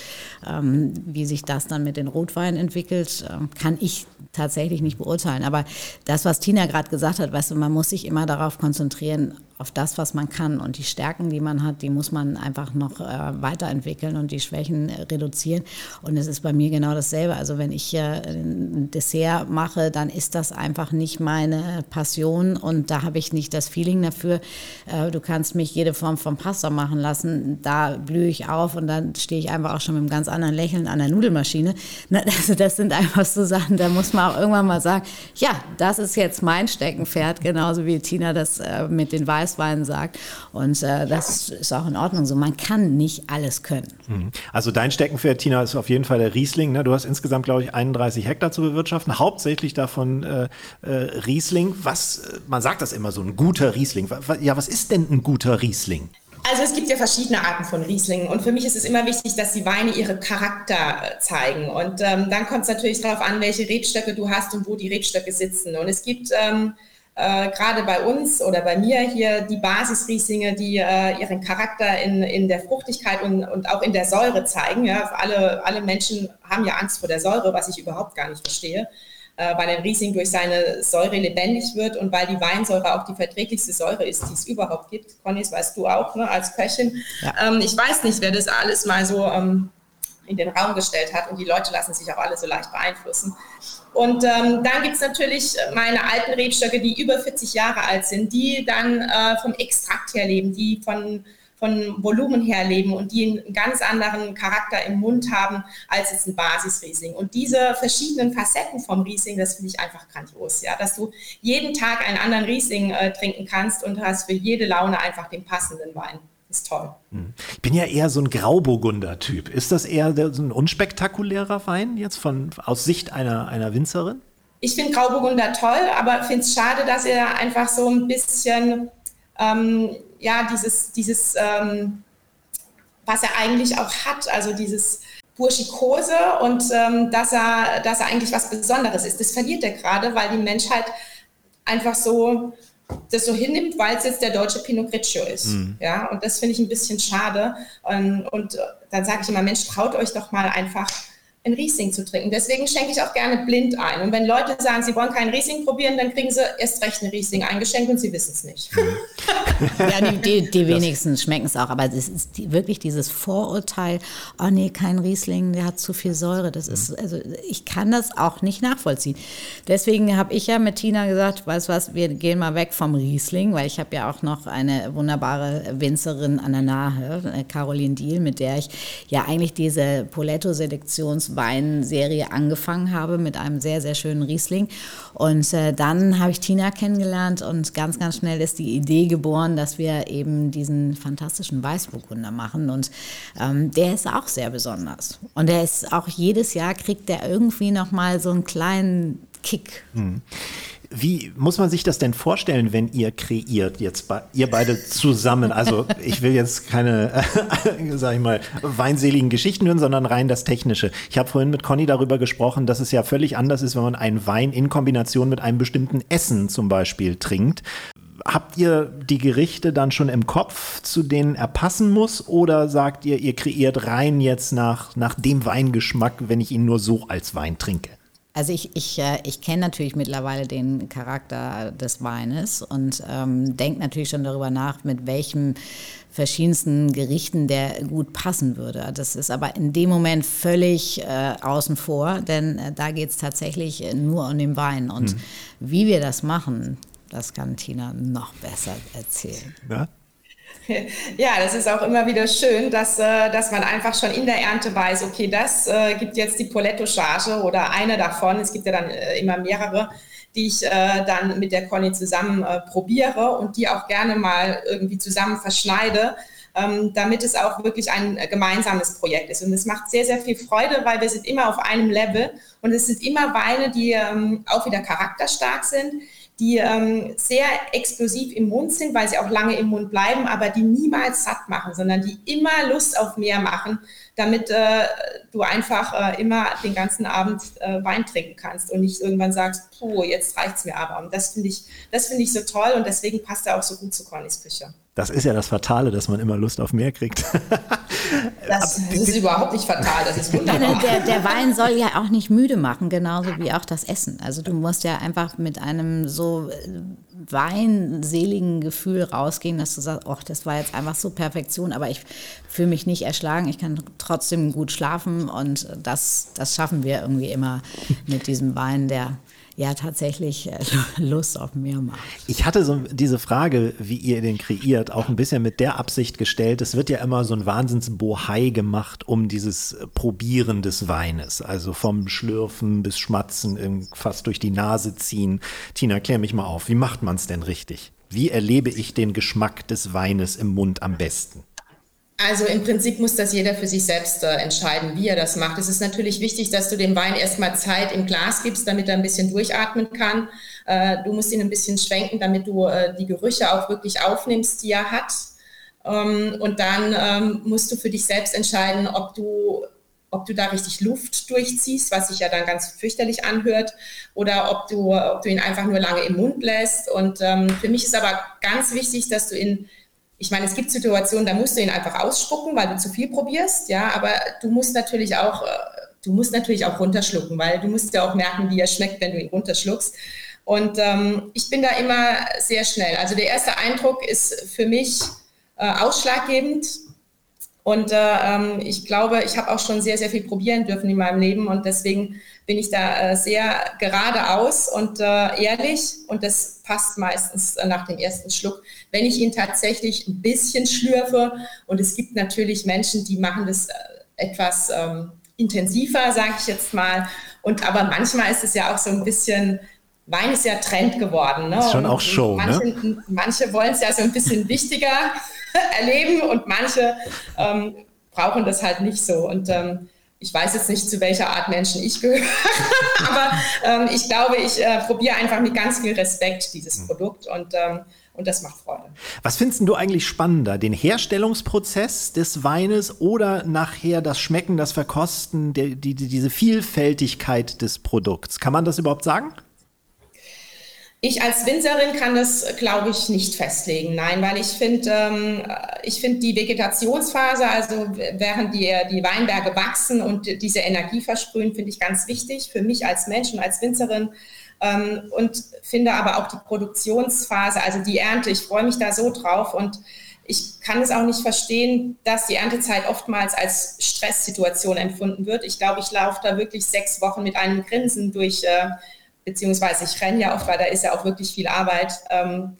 Speaker 3: ähm, wie sich das dann mit den Rotweinen entwickelt, äh, kann ich tatsächlich nicht beurteilen. Aber das, was Tina gerade gesagt hat, weißt du, man muss sich immer darauf konzentrieren, auf das, was man kann. Und die Stärken, die man hat, die muss man einfach noch äh, weiterentwickeln und die Schwächen äh, reduzieren. Und es ist bei mir genau dasselbe. Also wenn ich äh, ein Dessert mache, dann ist das einfach nicht meine Passion und da habe ich nicht das Feeling dafür. Äh, du kannst mich jede Form von Pasta machen lassen. Da blühe ich auf und dann stehe ich einfach auch schon mit einem ganz anderen Lächeln an der Nudelmaschine. Also das sind einfach so Sachen, da muss man auch irgendwann mal sagen, ja, das ist jetzt mein Steckenpferd, genauso wie Tina das äh, mit den Weiß Weißwein sagt. Und äh, das ist auch in Ordnung so. Man kann nicht alles können.
Speaker 2: Mhm. Also dein Steckenpferd, Tina, ist auf jeden Fall der Riesling. Ne? Du hast insgesamt, glaube ich, 31 Hektar zu bewirtschaften, hauptsächlich davon äh, äh, Riesling. Was, äh, man sagt das immer so, ein guter Riesling. Ja, was ist denn ein guter Riesling?
Speaker 6: Also es gibt ja verschiedene Arten von Rieslingen und für mich ist es immer wichtig, dass die Weine ihre Charakter äh, zeigen und ähm, dann kommt es natürlich darauf an, welche Rebstöcke du hast und wo die Rebstöcke sitzen und es gibt ähm, äh, gerade bei uns oder bei mir hier die Basisrieslinge, die äh, ihren Charakter in, in der Fruchtigkeit und, und auch in der Säure zeigen. Ja. Alle, alle Menschen haben ja Angst vor der Säure, was ich überhaupt gar nicht verstehe, äh, weil ein Riesling durch seine Säure lebendig wird und weil die Weinsäure auch die verträglichste Säure ist, die es überhaupt gibt. Conny, das weißt du auch ne, als Köchin. Ja. Ähm, ich weiß nicht, wer das alles mal so ähm, in den Raum gestellt hat und die Leute lassen sich auch alle so leicht beeinflussen. Und ähm, dann gibt es natürlich meine alten Rebstöcke, die über 40 Jahre alt sind, die dann äh, vom Extrakt her leben, die von, von Volumen her leben und die einen ganz anderen Charakter im Mund haben als jetzt ein Basisriesling. Und diese verschiedenen Facetten vom Riesling, das finde ich einfach grandios, ja, dass du jeden Tag einen anderen Riesling äh, trinken kannst und hast für jede Laune einfach den passenden Wein ist toll.
Speaker 2: Hm. Ich bin ja eher so ein Grauburgunder-Typ. Ist das eher so ein unspektakulärer Wein jetzt von, aus Sicht einer, einer Winzerin?
Speaker 6: Ich finde Grauburgunder toll, aber finde es schade, dass er einfach so ein bisschen, ähm, ja, dieses, dieses ähm, was er eigentlich auch hat, also dieses Burschikose und ähm, dass, er, dass er eigentlich was Besonderes ist. Das verliert er gerade, weil die Menschheit einfach so das so hinnimmt, weil es jetzt der deutsche Pinot Grigio ist. Mhm. Ja, und das finde ich ein bisschen schade. Und, und dann sage ich immer, Mensch, traut euch doch mal einfach ein Riesling zu trinken. Deswegen schenke ich auch gerne blind ein. Und wenn Leute sagen, sie wollen keinen Riesling probieren, dann kriegen sie erst recht einen Riesling eingeschenkt und sie wissen es nicht.
Speaker 3: ja, die, die, die wenigsten schmecken es auch. Aber es ist die, wirklich dieses Vorurteil, oh nee, kein Riesling, der hat zu viel Säure. Das ist, also ich kann das auch nicht nachvollziehen. Deswegen habe ich ja mit Tina gesagt, weißt du was, wir gehen mal weg vom Riesling, weil ich habe ja auch noch eine wunderbare Winzerin an der Nahe, äh, Caroline Diel, mit der ich ja eigentlich diese Poletto-Selektions Weinserie angefangen habe mit einem sehr, sehr schönen Riesling. Und äh, dann habe ich Tina kennengelernt und ganz, ganz schnell ist die Idee geboren, dass wir eben diesen fantastischen Weißburgunder machen. Und ähm, der ist auch sehr besonders. Und der ist auch jedes Jahr kriegt der irgendwie nochmal so einen kleinen Kick.
Speaker 2: Hm. Wie muss man sich das denn vorstellen, wenn ihr kreiert, jetzt bei, ihr beide zusammen? Also ich will jetzt keine, sag ich mal, weinseligen Geschichten hören, sondern rein das Technische. Ich habe vorhin mit Conny darüber gesprochen, dass es ja völlig anders ist, wenn man einen Wein in Kombination mit einem bestimmten Essen zum Beispiel trinkt. Habt ihr die Gerichte dann schon im Kopf, zu denen er passen muss? Oder sagt ihr, ihr kreiert rein jetzt nach, nach dem Weingeschmack, wenn ich ihn nur so als Wein trinke?
Speaker 3: Also ich, ich, äh, ich kenne natürlich mittlerweile den Charakter des Weines und ähm, denke natürlich schon darüber nach, mit welchem verschiedensten Gerichten der gut passen würde. Das ist aber in dem Moment völlig äh, außen vor, denn äh, da geht es tatsächlich nur um den Wein. Und mhm. wie wir das machen, das kann Tina noch besser erzählen.
Speaker 6: Ja? Ja, das ist auch immer wieder schön, dass, äh, dass man einfach schon in der Ernte weiß, okay, das äh, gibt jetzt die Poletto-Charge oder eine davon. Es gibt ja dann äh, immer mehrere, die ich dann mit der Conny zusammen probiere und die auch gerne mal irgendwie zusammen verschneide, ähm, damit es auch wirklich ein gemeinsames Projekt ist. Und es macht sehr, sehr viel Freude, weil wir sind immer auf einem Level und es sind immer Weine, die ähm, auch wieder charakterstark sind die ähm, sehr explosiv im Mund sind, weil sie auch lange im Mund bleiben, aber die niemals satt machen, sondern die immer Lust auf mehr machen, damit äh, du einfach äh, immer den ganzen Abend äh, Wein trinken kannst und nicht irgendwann sagst, puh, jetzt reicht's mir aber. Und das finde ich, das finde ich so toll und deswegen passt er auch so gut zu Connys Küche.
Speaker 2: Das ist ja das Fatale, dass man immer Lust auf mehr kriegt.
Speaker 6: Das, das ist überhaupt nicht fatal, das ist wunderbar.
Speaker 3: Der, der, Wein soll ja auch nicht müde machen, genauso wie auch das Essen. Also du musst ja einfach mit einem so äh, weinseligen Gefühl rausgehen, dass du sagst, oh, das war jetzt einfach so Perfektion, aber ich fühle mich nicht erschlagen, ich kann trotzdem gut schlafen und das, das schaffen wir irgendwie immer mit diesem Wein, der ja tatsächlich äh, Lust auf mehr macht.
Speaker 2: Ich hatte so diese Frage, wie ihr den kreiert, auch ein bisschen mit der Absicht gestellt. Es wird ja immer so ein Wahnsinnsbohai gemacht um dieses Probieren des Weines. Also vom Schlürfen bis Schmatzen, fast durch die Nase ziehen. Tina, klär mich mal auf. Wie macht man es denn richtig? Wie erlebe ich den Geschmack des Weines im Mund am besten?
Speaker 6: Also im Prinzip muss das jeder für sich selbst äh, entscheiden, wie er das macht. Es ist natürlich wichtig, dass du dem Wein erstmal Zeit im Glas gibst, damit er ein bisschen durchatmen kann. Äh, du musst ihn ein bisschen schwenken, damit du äh, die Gerüche auch wirklich aufnimmst, die er hat. Ähm, und dann ähm, musst du für dich selbst entscheiden, ob du ob du da richtig Luft durchziehst, was sich ja dann ganz fürchterlich anhört, oder ob du, ob du ihn einfach nur lange im Mund lässt. Und ähm, für mich ist aber ganz wichtig, dass du ihn ich meine, es gibt Situationen, da musst du ihn einfach ausspucken, weil du zu viel probierst, ja, aber du musst natürlich auch, äh, du musst natürlich auch runterschlucken, weil du musst ja auch merken, wie er schmeckt, wenn du ihn runterschluckst. Und ähm, ich bin da immer sehr schnell. Also der erste Eindruck ist für mich äh, ausschlaggebend. Und äh, ähm, ich glaube, ich habe auch schon sehr, sehr viel probieren dürfen in meinem Leben und deswegen bin ich da äh, sehr geradeaus und äh, ehrlich und das passt meistens äh, nach dem ersten Schluck. Wenn ich ihn tatsächlich ein bisschen schlürfe und es gibt natürlich Menschen, die machen das äh, etwas ähm, intensiver, sage ich jetzt mal. Und aber manchmal ist es ja auch so ein bisschen Wein ist ja Trend geworden. Ne?
Speaker 2: Ist schon auch Show,
Speaker 6: manche,
Speaker 2: ne?
Speaker 6: Manche wollen es ja so ein bisschen wichtiger erleben und manche ähm, brauchen das halt nicht so. Und ähm, ich weiß jetzt nicht, zu welcher Art Menschen ich gehöre, aber ähm, ich glaube, ich äh, probiere einfach mit ganz viel Respekt dieses mhm. Produkt und ähm, und das macht Freude.
Speaker 2: Was findest du eigentlich spannender? Den Herstellungsprozess des Weines oder nachher das Schmecken, das Verkosten, die, die, diese Vielfältigkeit des Produkts? Kann man das überhaupt sagen?
Speaker 6: Ich als Winzerin kann das, glaube ich, nicht festlegen. Nein, weil ich finde, ähm, ich finde die Vegetationsphase, also während die, die Weinberge wachsen und diese Energie versprühen, finde ich ganz wichtig für mich als Mensch und als Winzerin. Ähm, und finde aber auch die Produktionsphase, also die Ernte, ich freue mich da so drauf und ich kann es auch nicht verstehen, dass die Erntezeit oftmals als Stresssituation empfunden wird. Ich glaube, ich laufe da wirklich sechs Wochen mit einem Grinsen durch äh, beziehungsweise ich renne ja oft, weil da ist ja auch wirklich viel Arbeit. Ähm,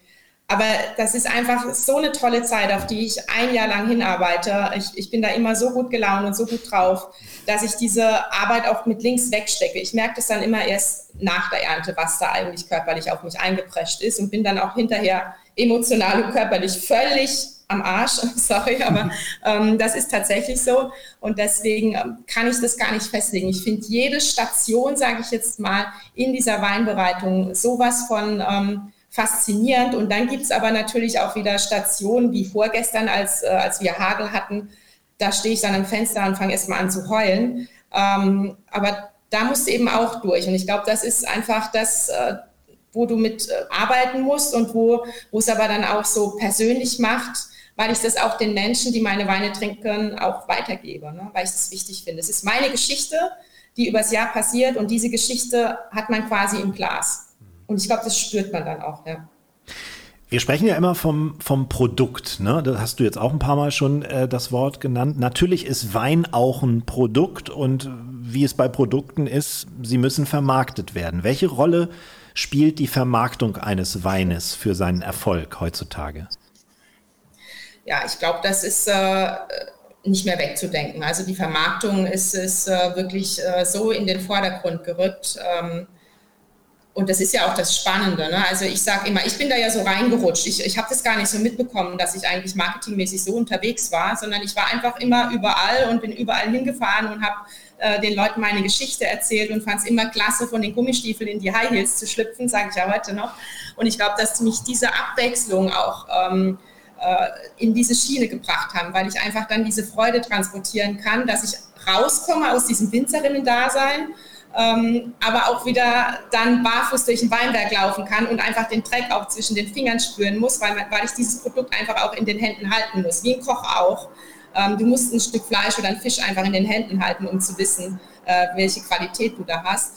Speaker 6: aber das ist einfach so eine tolle Zeit, auf die ich ein Jahr lang hinarbeite. Ich, ich bin da immer so gut gelaunt und so gut drauf, dass ich diese Arbeit auch mit links wegstecke. Ich merke das dann immer erst nach der Ernte, was da eigentlich körperlich auf mich eingeprescht ist und bin dann auch hinterher emotional und körperlich völlig am Arsch, sorry, aber ähm, das ist tatsächlich so. Und deswegen ähm, kann ich das gar nicht festlegen. Ich finde jede Station, sage ich jetzt mal, in dieser Weinbereitung sowas von ähm, faszinierend. Und dann gibt es aber natürlich auch wieder Stationen wie vorgestern, als, äh, als wir Hagel hatten. Da stehe ich dann am Fenster und fange erstmal an zu heulen. Ähm, aber da musst du eben auch durch. Und ich glaube, das ist einfach das, äh, wo du mit äh, arbeiten musst und wo es aber dann auch so persönlich macht weil ich das auch den Menschen, die meine Weine trinken, auch weitergebe, ne? weil ich das wichtig finde. Es ist meine Geschichte, die übers Jahr passiert und diese Geschichte hat man quasi im Glas. Und ich glaube, das spürt man dann auch. Ja.
Speaker 2: Wir sprechen ja immer vom, vom Produkt. Ne? Da hast du jetzt auch ein paar Mal schon äh, das Wort genannt. Natürlich ist Wein auch ein Produkt und wie es bei Produkten ist, sie müssen vermarktet werden. Welche Rolle spielt die Vermarktung eines Weines für seinen Erfolg heutzutage?
Speaker 6: Ja, ich glaube, das ist äh, nicht mehr wegzudenken. Also die Vermarktung ist, ist äh, wirklich äh, so in den Vordergrund gerückt. Ähm, und das ist ja auch das Spannende. Ne? Also ich sage immer, ich bin da ja so reingerutscht. Ich, ich habe das gar nicht so mitbekommen, dass ich eigentlich marketingmäßig so unterwegs war, sondern ich war einfach immer überall und bin überall hingefahren und habe äh, den Leuten meine Geschichte erzählt und fand es immer klasse, von den Gummistiefeln in die High Heels zu schlüpfen, sage ich ja heute noch. Und ich glaube, dass mich diese Abwechslung auch ähm, äh, in diese Schiene gebracht haben, weil ich einfach dann diese Freude transportieren kann, dass ich rauskomme aus diesem Winzerinnen-Dasein, ähm, aber auch wieder dann barfuß durch den Weinberg laufen kann und einfach den Dreck auch zwischen den Fingern spüren muss, weil, weil ich dieses Produkt einfach auch in den Händen halten muss, wie ein Koch auch. Ähm, du musst ein Stück Fleisch oder einen Fisch einfach in den Händen halten, um zu wissen, äh, welche Qualität du da hast.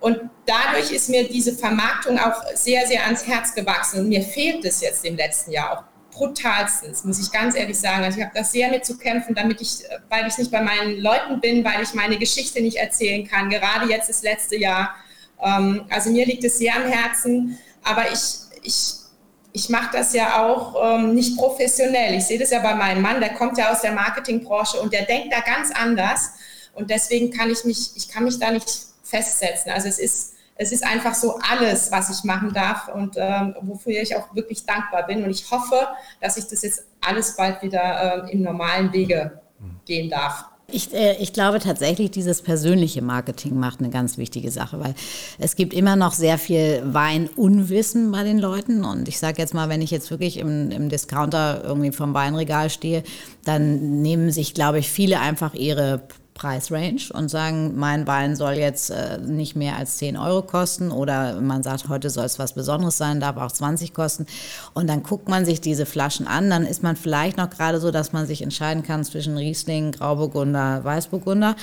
Speaker 6: Und dadurch ist mir diese Vermarktung auch sehr, sehr ans Herz gewachsen. Und mir fehlt es jetzt im letzten Jahr auch brutalstens, muss ich ganz ehrlich sagen. Also ich habe das sehr mit zu kämpfen, damit ich, weil ich nicht bei meinen Leuten bin, weil ich meine Geschichte nicht erzählen kann. Gerade jetzt das letzte Jahr. Ähm, also mir liegt es sehr am Herzen, aber ich, ich, ich mache das ja auch ähm, nicht professionell. Ich sehe das ja bei meinem Mann, der kommt ja aus der Marketingbranche und der denkt da ganz anders. Und deswegen kann ich mich, ich kann mich da nicht festsetzen. Also es ist, es ist einfach so alles, was ich machen darf und ähm, wofür ich auch wirklich dankbar bin. Und ich hoffe, dass ich das jetzt alles bald wieder äh, im normalen Wege gehen darf.
Speaker 3: Ich, äh, ich glaube tatsächlich, dieses persönliche Marketing macht eine ganz wichtige Sache, weil es gibt immer noch sehr viel Weinunwissen bei den Leuten. Und ich sage jetzt mal, wenn ich jetzt wirklich im, im Discounter irgendwie vom Weinregal stehe, dann nehmen sich, glaube ich, viele einfach ihre Preisrange und sagen, mein Wein soll jetzt äh, nicht mehr als 10 Euro kosten oder man sagt, heute soll es was Besonderes sein, darf auch 20 kosten. Und dann guckt man sich diese Flaschen an, dann ist man vielleicht noch gerade so, dass man sich entscheiden kann zwischen Riesling, Grauburgunder, Weißburgunder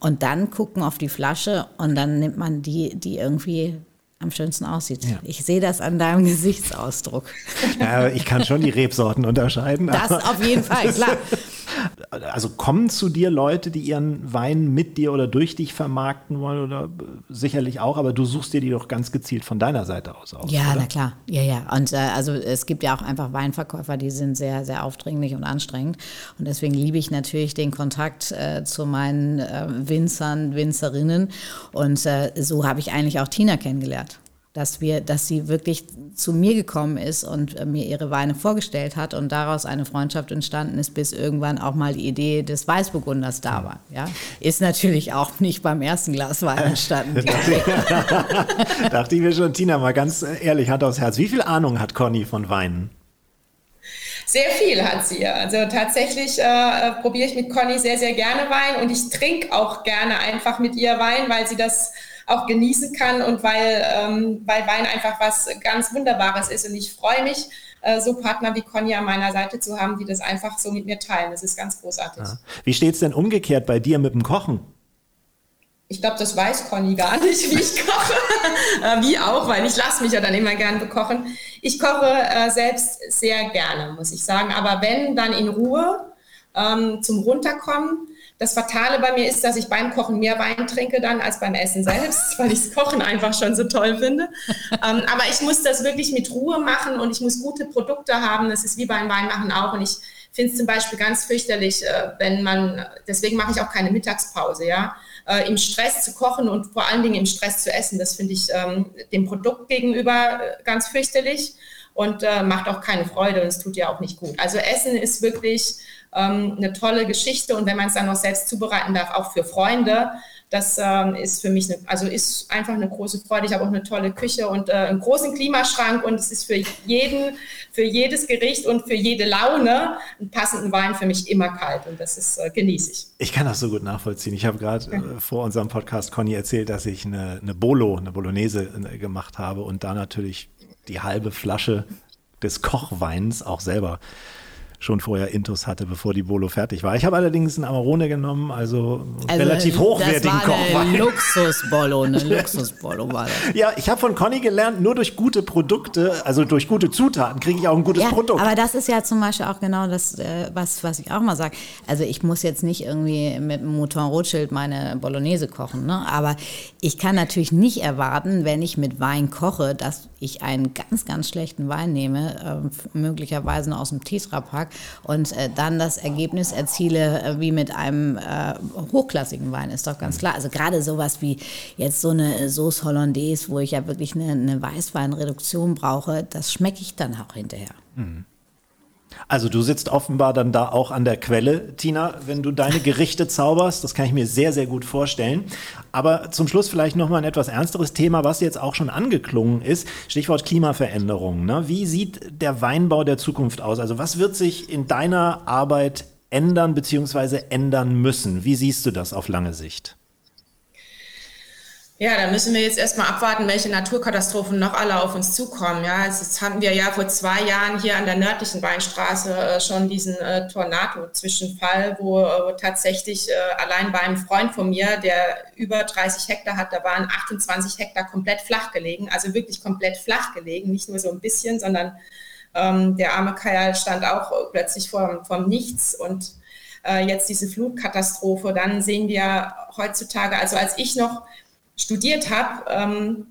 Speaker 3: und dann gucken auf die Flasche und dann nimmt man die, die irgendwie am schönsten aussieht. Ja. Ich sehe das an deinem Gesichtsausdruck.
Speaker 2: Ja, ich kann schon die Rebsorten unterscheiden.
Speaker 3: Das auf jeden Fall, klar.
Speaker 2: Also kommen zu dir Leute, die ihren Wein mit dir oder durch dich vermarkten wollen oder sicherlich auch, aber du suchst dir die doch ganz gezielt von deiner Seite aus aus.
Speaker 3: Ja,
Speaker 2: oder?
Speaker 3: na klar. Ja, ja. Und äh, also es gibt ja auch einfach Weinverkäufer, die sind sehr, sehr aufdringlich und anstrengend. Und deswegen liebe ich natürlich den Kontakt äh, zu meinen äh, Winzern, Winzerinnen. Und äh, so habe ich eigentlich auch Tina kennengelernt dass wir, dass sie wirklich zu mir gekommen ist und äh, mir ihre Weine vorgestellt hat und daraus eine Freundschaft entstanden ist, bis irgendwann auch mal die Idee des Weißburgunders da war. Ja, ist natürlich auch nicht beim ersten Glas Wein entstanden.
Speaker 2: Dachte ich mir schon, Tina, mal ganz ehrlich, Hand aufs Herz. Wie viel Ahnung hat Conny von Weinen?
Speaker 6: Sehr viel hat sie. Also tatsächlich äh, probiere ich mit Conny sehr, sehr gerne Wein und ich trinke auch gerne einfach mit ihr Wein, weil sie das auch genießen kann und weil, ähm, weil Wein einfach was ganz Wunderbares ist. Und ich freue mich, äh, so Partner wie Conny an meiner Seite zu haben, die das einfach so mit mir teilen. Das ist ganz großartig. Ja.
Speaker 2: Wie steht es denn umgekehrt bei dir mit dem Kochen?
Speaker 6: Ich glaube, das weiß Conny gar nicht, wie ich koche. Äh, wie auch, weil ich lasse mich ja dann immer gern bekochen. Ich koche äh, selbst sehr gerne, muss ich sagen. Aber wenn, dann in Ruhe ähm, zum Runterkommen. Das Fatale bei mir ist, dass ich beim Kochen mehr Wein trinke dann als beim Essen selbst, weil ich das Kochen einfach schon so toll finde. ähm, aber ich muss das wirklich mit Ruhe machen und ich muss gute Produkte haben. Das ist wie beim Weinmachen auch. Und ich finde es zum Beispiel ganz fürchterlich, äh, wenn man, deswegen mache ich auch keine Mittagspause, ja. Äh, Im Stress zu kochen und vor allen Dingen im Stress zu essen, das finde ich ähm, dem Produkt gegenüber äh, ganz fürchterlich und äh, macht auch keine Freude und es tut ja auch nicht gut. Also Essen ist wirklich ähm, eine tolle Geschichte und wenn man es dann noch selbst zubereiten darf, auch für Freunde, das ähm, ist für mich, eine, also ist einfach eine große Freude. Ich habe auch eine tolle Küche und äh, einen großen Klimaschrank und es ist für jeden, für jedes Gericht und für jede Laune einen passenden Wein für mich immer kalt und das ist, äh, genieße ich.
Speaker 2: Ich kann das so gut nachvollziehen. Ich habe gerade äh, vor unserem Podcast Conny erzählt, dass ich eine, eine Bolo, eine Bolognese äh, gemacht habe und da natürlich die halbe Flasche des Kochweins auch selber schon vorher Intus hatte, bevor die Bolo fertig war. Ich habe allerdings einen Amarone genommen, also, also relativ hochwertigen
Speaker 3: das war Kochwein. Luxusbollo, eine Luxusbollo war das.
Speaker 2: Ja, ich habe von Conny gelernt, nur durch gute Produkte, also durch gute Zutaten kriege ich auch ein gutes
Speaker 3: ja,
Speaker 2: Produkt.
Speaker 3: Aber das ist ja zum Beispiel auch genau das, äh, was, was ich auch mal sage. Also ich muss jetzt nicht irgendwie mit einem Mouton Rothschild meine Bolognese kochen, ne? aber ich kann natürlich nicht erwarten, wenn ich mit Wein koche, dass ich einen ganz, ganz schlechten Wein nehme, äh, möglicherweise aus dem Tetra-Pack und äh, dann das Ergebnis erziele äh, wie mit einem äh, hochklassigen Wein, ist doch ganz klar. Also gerade sowas wie jetzt so eine Sauce Hollandaise, wo ich ja wirklich eine, eine Weißweinreduktion brauche, das schmecke ich dann auch hinterher. Mhm.
Speaker 2: Also du sitzt offenbar dann da auch an der Quelle, Tina, wenn du deine Gerichte zauberst. Das kann ich mir sehr, sehr gut vorstellen. Aber zum Schluss vielleicht nochmal ein etwas ernsteres Thema, was jetzt auch schon angeklungen ist. Stichwort Klimaveränderung. Ne? Wie sieht der Weinbau der Zukunft aus? Also was wird sich in deiner Arbeit ändern bzw. ändern müssen? Wie siehst du das auf lange Sicht?
Speaker 6: Ja, da müssen wir jetzt erstmal abwarten, welche Naturkatastrophen noch alle auf uns zukommen. Ja, jetzt hatten wir ja vor zwei Jahren hier an der nördlichen Weinstraße äh, schon diesen äh, Tornado-Zwischenfall, wo, äh, wo tatsächlich äh, allein bei einem Freund von mir, der über 30 Hektar hat, da waren 28 Hektar komplett flach gelegen, also wirklich komplett flach gelegen, nicht nur so ein bisschen, sondern ähm, der arme Kajal stand auch plötzlich vor, vor Nichts und äh, jetzt diese Flutkatastrophe. Dann sehen wir heutzutage, also als ich noch studiert habe. Ähm,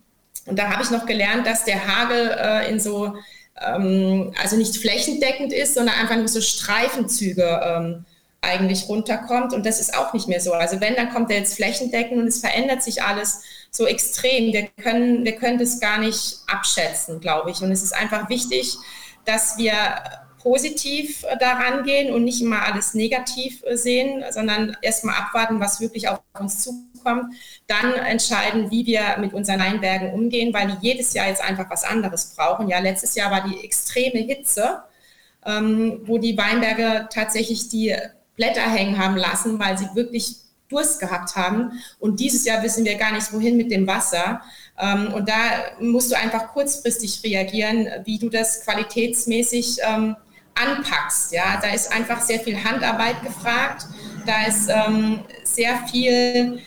Speaker 6: und da habe ich noch gelernt, dass der Hagel äh, in so, ähm, also nicht flächendeckend ist, sondern einfach nur so Streifenzüge ähm, eigentlich runterkommt. Und das ist auch nicht mehr so. Also wenn, dann kommt er jetzt flächendeckend und es verändert sich alles so extrem. Wir können, wir können das gar nicht abschätzen, glaube ich. Und es ist einfach wichtig, dass wir positiv äh, daran gehen und nicht immer alles negativ äh, sehen, sondern erstmal abwarten, was wirklich auf uns zukommt, dann entscheiden, wie wir mit unseren Weinbergen umgehen, weil die jedes Jahr jetzt einfach was anderes brauchen. Ja, letztes Jahr war die extreme Hitze, ähm, wo die Weinberge tatsächlich die Blätter hängen haben lassen, weil sie wirklich Durst gehabt haben. Und dieses Jahr wissen wir gar nicht, wohin mit dem Wasser. Ähm, und da musst du einfach kurzfristig reagieren, wie du das qualitätsmäßig ähm, anpackst. Ja, da ist einfach sehr viel Handarbeit gefragt. Da ist ähm, sehr viel,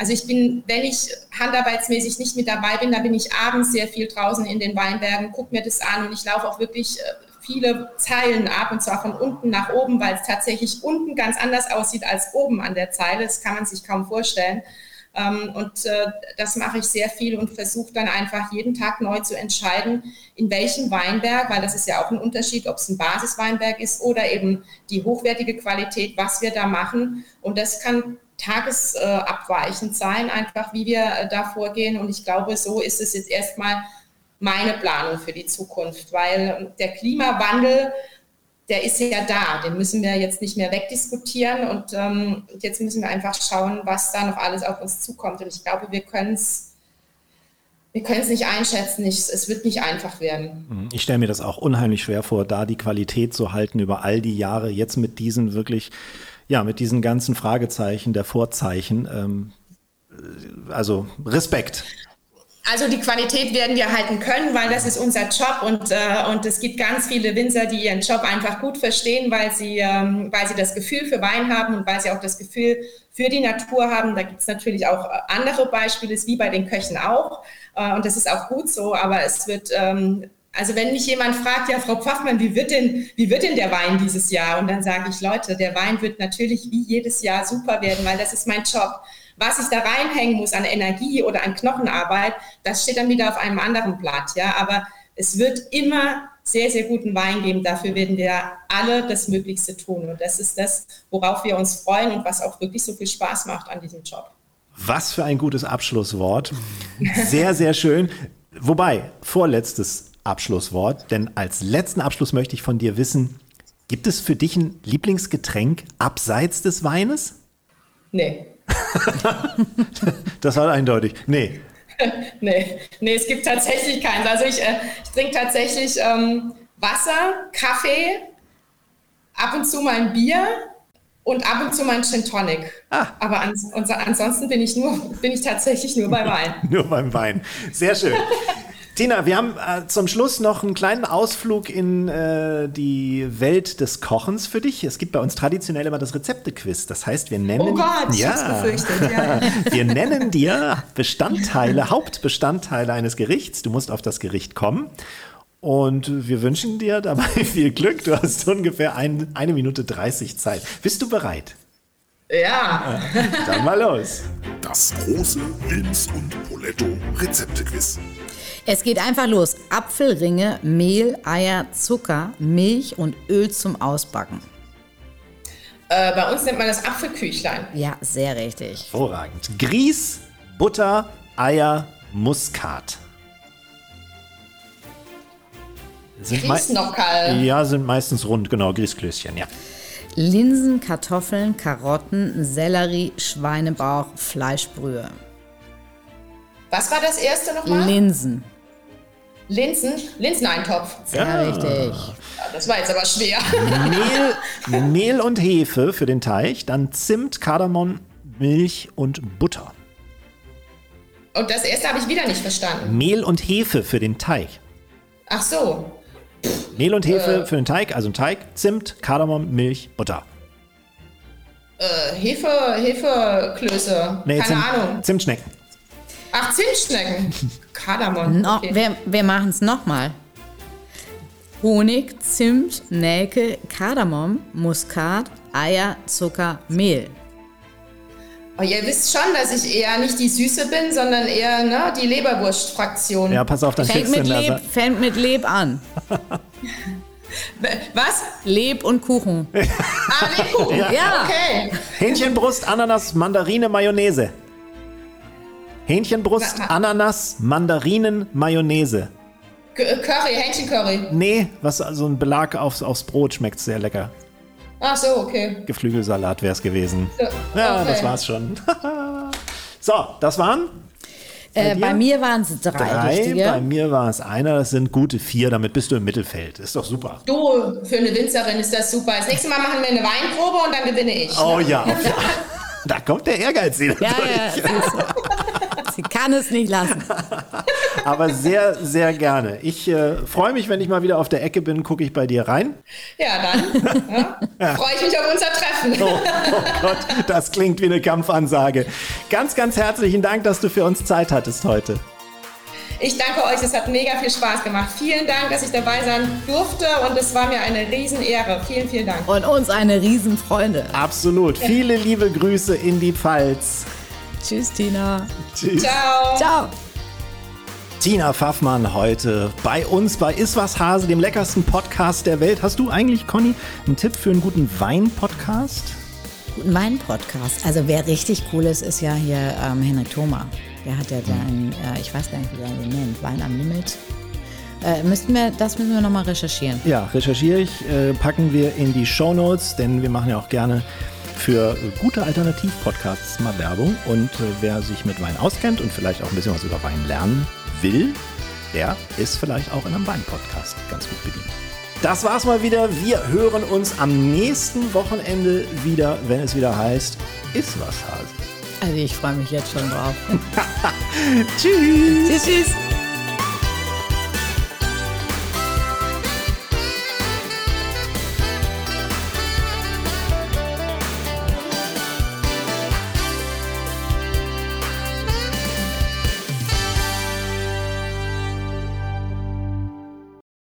Speaker 6: also ich bin, wenn ich handarbeitsmäßig nicht mit dabei bin, dann bin ich abends sehr viel draußen in den Weinbergen, gucke mir das an und ich laufe auch wirklich äh, viele Zeilen ab und zwar von unten nach oben, weil es tatsächlich unten ganz anders aussieht als oben an der Zeile. Das kann man sich kaum vorstellen. Ähm, und äh, das mache ich sehr viel und versuche dann einfach jeden Tag neu zu entscheiden, in welchem Weinberg, weil das ist ja auch ein Unterschied, ob es ein Basisweinberg ist oder eben die hochwertige Qualität, was wir da machen. Und das kann tagesabweichend sein, einfach wie wir äh, da vorgehen. Und ich glaube, so ist es jetzt erstmal meine Planung für die Zukunft, weil der Klimawandel der ist ja da, den müssen wir jetzt nicht mehr wegdiskutieren und ähm, jetzt müssen wir einfach schauen, was da noch alles auf uns zukommt. Und ich glaube, wir können es wir können es nicht einschätzen, ich, es wird nicht einfach werden.
Speaker 2: Mhm. Ich stelle mir das auch unheimlich schwer vor, da die Qualität zu halten über all die Jahre, jetzt mit diesen wirklich, ja, mit diesen ganzen Fragezeichen der Vorzeichen. Ähm, also Respekt.
Speaker 6: Also die Qualität werden wir halten können, weil das ist unser Job und, äh, und es gibt ganz viele Winzer, die ihren Job einfach gut verstehen, weil sie, ähm, weil sie das Gefühl für Wein haben und weil sie auch das Gefühl für die Natur haben. Da gibt es natürlich auch andere Beispiele, wie bei den Köchen auch äh, und das ist auch gut so, aber es wird... Ähm, also wenn mich jemand fragt, ja, Frau Pfaffmann, wie wird denn, wie wird denn der Wein dieses Jahr? Und dann sage ich, Leute, der Wein wird natürlich wie jedes Jahr super werden, weil das ist mein Job. Was ich da reinhängen muss an Energie oder an Knochenarbeit, das steht dann wieder auf einem anderen Blatt. Ja, aber es wird immer sehr, sehr guten Wein geben. Dafür werden wir alle das Möglichste tun. Und das ist das, worauf wir uns freuen und was auch wirklich so viel Spaß macht an diesem Job.
Speaker 2: Was für ein gutes Abschlusswort. Sehr, sehr schön. Wobei, vorletztes Abschlusswort, denn als letzten Abschluss möchte ich von dir wissen, gibt es für dich ein Lieblingsgetränk abseits des Weines?
Speaker 6: Nee.
Speaker 2: das war eindeutig. Nee.
Speaker 6: nee. nee, es gibt tatsächlich keins. Also ich, äh, ich trinke tatsächlich ähm, Wasser, Kaffee, ab und zu mal ein Bier und ab und zu mal ein Gin Tonic. Ah. Aber ans ansonsten bin ich, nur, bin ich tatsächlich nur beim Wein.
Speaker 2: nur beim Wein. Sehr schön. Tina, wir haben äh, zum Schluss noch einen kleinen Ausflug in äh, die Welt des Kochens für dich. Es gibt bei uns traditionell immer das Rezeptequiz. Das heißt, wir nennen,
Speaker 6: oh Gott,
Speaker 2: ja, ja. wir nennen dir Bestandteile, Hauptbestandteile eines Gerichts. Du musst auf das Gericht kommen. Und wir wünschen dir dabei viel Glück. Du hast ungefähr ein, eine Minute 30 Zeit. Bist du bereit?
Speaker 6: Ja.
Speaker 2: Dann mal los.
Speaker 4: Das große Wilms und Poletto Rezeptequiz.
Speaker 3: Es geht einfach los. Apfelringe, Mehl, Eier, Zucker, Milch und Öl zum Ausbacken.
Speaker 6: Äh, bei uns nennt man das Apfelküchlein.
Speaker 3: Ja, sehr richtig.
Speaker 2: Hervorragend. Grieß, Butter, Eier, Muskat. Sind
Speaker 6: Grießnockerl.
Speaker 2: Ja, sind meistens rund, genau, Grießklößchen, ja.
Speaker 3: Linsen, Kartoffeln, Karotten, Sellerie, Schweinebauch, Fleischbrühe.
Speaker 6: Was war das erste nochmal?
Speaker 3: Linsen.
Speaker 6: Linsen? Linseneintopf.
Speaker 3: Sehr richtig.
Speaker 6: Ja, das war jetzt aber schwer.
Speaker 2: Mehl, Mehl und Hefe für den Teig, dann Zimt, Kardamom, Milch und Butter.
Speaker 6: Und das erste habe ich wieder nicht verstanden.
Speaker 2: Mehl und Hefe für den Teig.
Speaker 6: Ach so.
Speaker 2: Mehl und Hefe für den Teig, also ein Teig, Zimt, Kardamom, Milch, Butter.
Speaker 6: Äh, Hefe, Hefeklöße.
Speaker 2: Nee,
Speaker 6: Keine
Speaker 2: Zimt,
Speaker 6: Ahnung.
Speaker 2: Zimtschnecken.
Speaker 6: Ach, Zimtschnecken. Kardamom.
Speaker 3: No,
Speaker 6: Okay.
Speaker 3: wir wir machen es nochmal. Honig, Zimt, Nelke, Kardamom, Muskat, Eier, Zucker, Mehl.
Speaker 6: Aber ihr wisst schon, dass ich eher nicht die Süße bin, sondern eher ne, die Leberwurst-Fraktion.
Speaker 2: Ja, pass auf, dann
Speaker 3: Fängt mit, Leb, fängt mit Leb an.
Speaker 6: Was?
Speaker 3: Leb und Kuchen.
Speaker 6: Ah, Lebkuchen.
Speaker 3: Ja.
Speaker 6: Okay.
Speaker 2: Hähnchenbrust, Ananas, Mandarine, Mayonnaise. Hähnchenbrust,
Speaker 6: Na, na.
Speaker 2: Ananas, Mandarinen, Mayonnaise.
Speaker 6: K- Curry, Hähnchencurry.
Speaker 2: Nee, was so ein Belag aufs, aufs Brot schmeckt sehr lecker.
Speaker 6: Ach so, okay.
Speaker 2: Geflügelsalat wäre es gewesen.
Speaker 6: So,
Speaker 2: Ja,
Speaker 6: okay.
Speaker 2: das war's schon. so, das waren
Speaker 3: Äh, bei mir waren es drei,
Speaker 2: drei.
Speaker 3: richtige.
Speaker 2: Bei mir war es einer. Das sind gute vier. Damit bist du im Mittelfeld. Ist doch super.
Speaker 6: Du, für eine Winzerin ist das super. Das nächste Mal machen wir eine Weinprobe und dann gewinne ich.
Speaker 2: Oh ja. auf- ja. Da kommt der Ehrgeiz wieder
Speaker 3: Ja,
Speaker 2: durch.
Speaker 3: ja, sie, kann es nicht lassen.
Speaker 2: Aber sehr, sehr gerne. Ich äh, freue mich, wenn ich mal wieder auf der Ecke bin, gucke ich bei dir rein.
Speaker 6: Ja, dann ja, freue ich mich auf unser Treffen.
Speaker 2: Oh, oh Gott, das klingt wie eine Kampfansage. Ganz, ganz herzlichen Dank, dass du für uns Zeit hattest heute.
Speaker 6: Ich danke euch, es hat mega viel Spaß gemacht. Vielen Dank, dass ich dabei sein durfte und es war mir eine Riesenehre. Vielen, vielen Dank.
Speaker 3: Und uns eine Riesenfreunde.
Speaker 2: Absolut. Viele liebe Grüße in die Pfalz.
Speaker 3: Tschüss, Tina.
Speaker 2: Tschüss.
Speaker 6: Ciao.
Speaker 3: Ciao.
Speaker 2: Tina Pfaffmann heute bei uns bei Iswas Hase, dem leckersten Podcast der Welt. Hast du eigentlich, Conny, einen Tipp für einen guten Wein-Podcast?
Speaker 3: Guten Wein-Podcast. Also wer richtig cool ist, ist ja hier ähm, Henrik Thoma. Der hat ja den, äh, ich weiß gar nicht, wie er den nennt, Wein am Limit. Äh, müssten wir, das müssen wir nochmal recherchieren.
Speaker 2: Ja, recherchiere ich, äh, packen wir in die Shownotes, denn wir machen ja auch gerne für gute Alternativ-Podcasts mal Werbung. Und äh, wer sich mit Wein auskennt und vielleicht auch ein bisschen was über Wein lernen will, der ist vielleicht auch in einem Wein-Podcast ganz gut bedient. Das war's mal wieder. Wir hören uns am nächsten Wochenende wieder, wenn es wieder heißt, ist was Hase.
Speaker 3: Also ich freue mich jetzt schon drauf.
Speaker 2: Tschüss!
Speaker 3: tschüss, tschüss.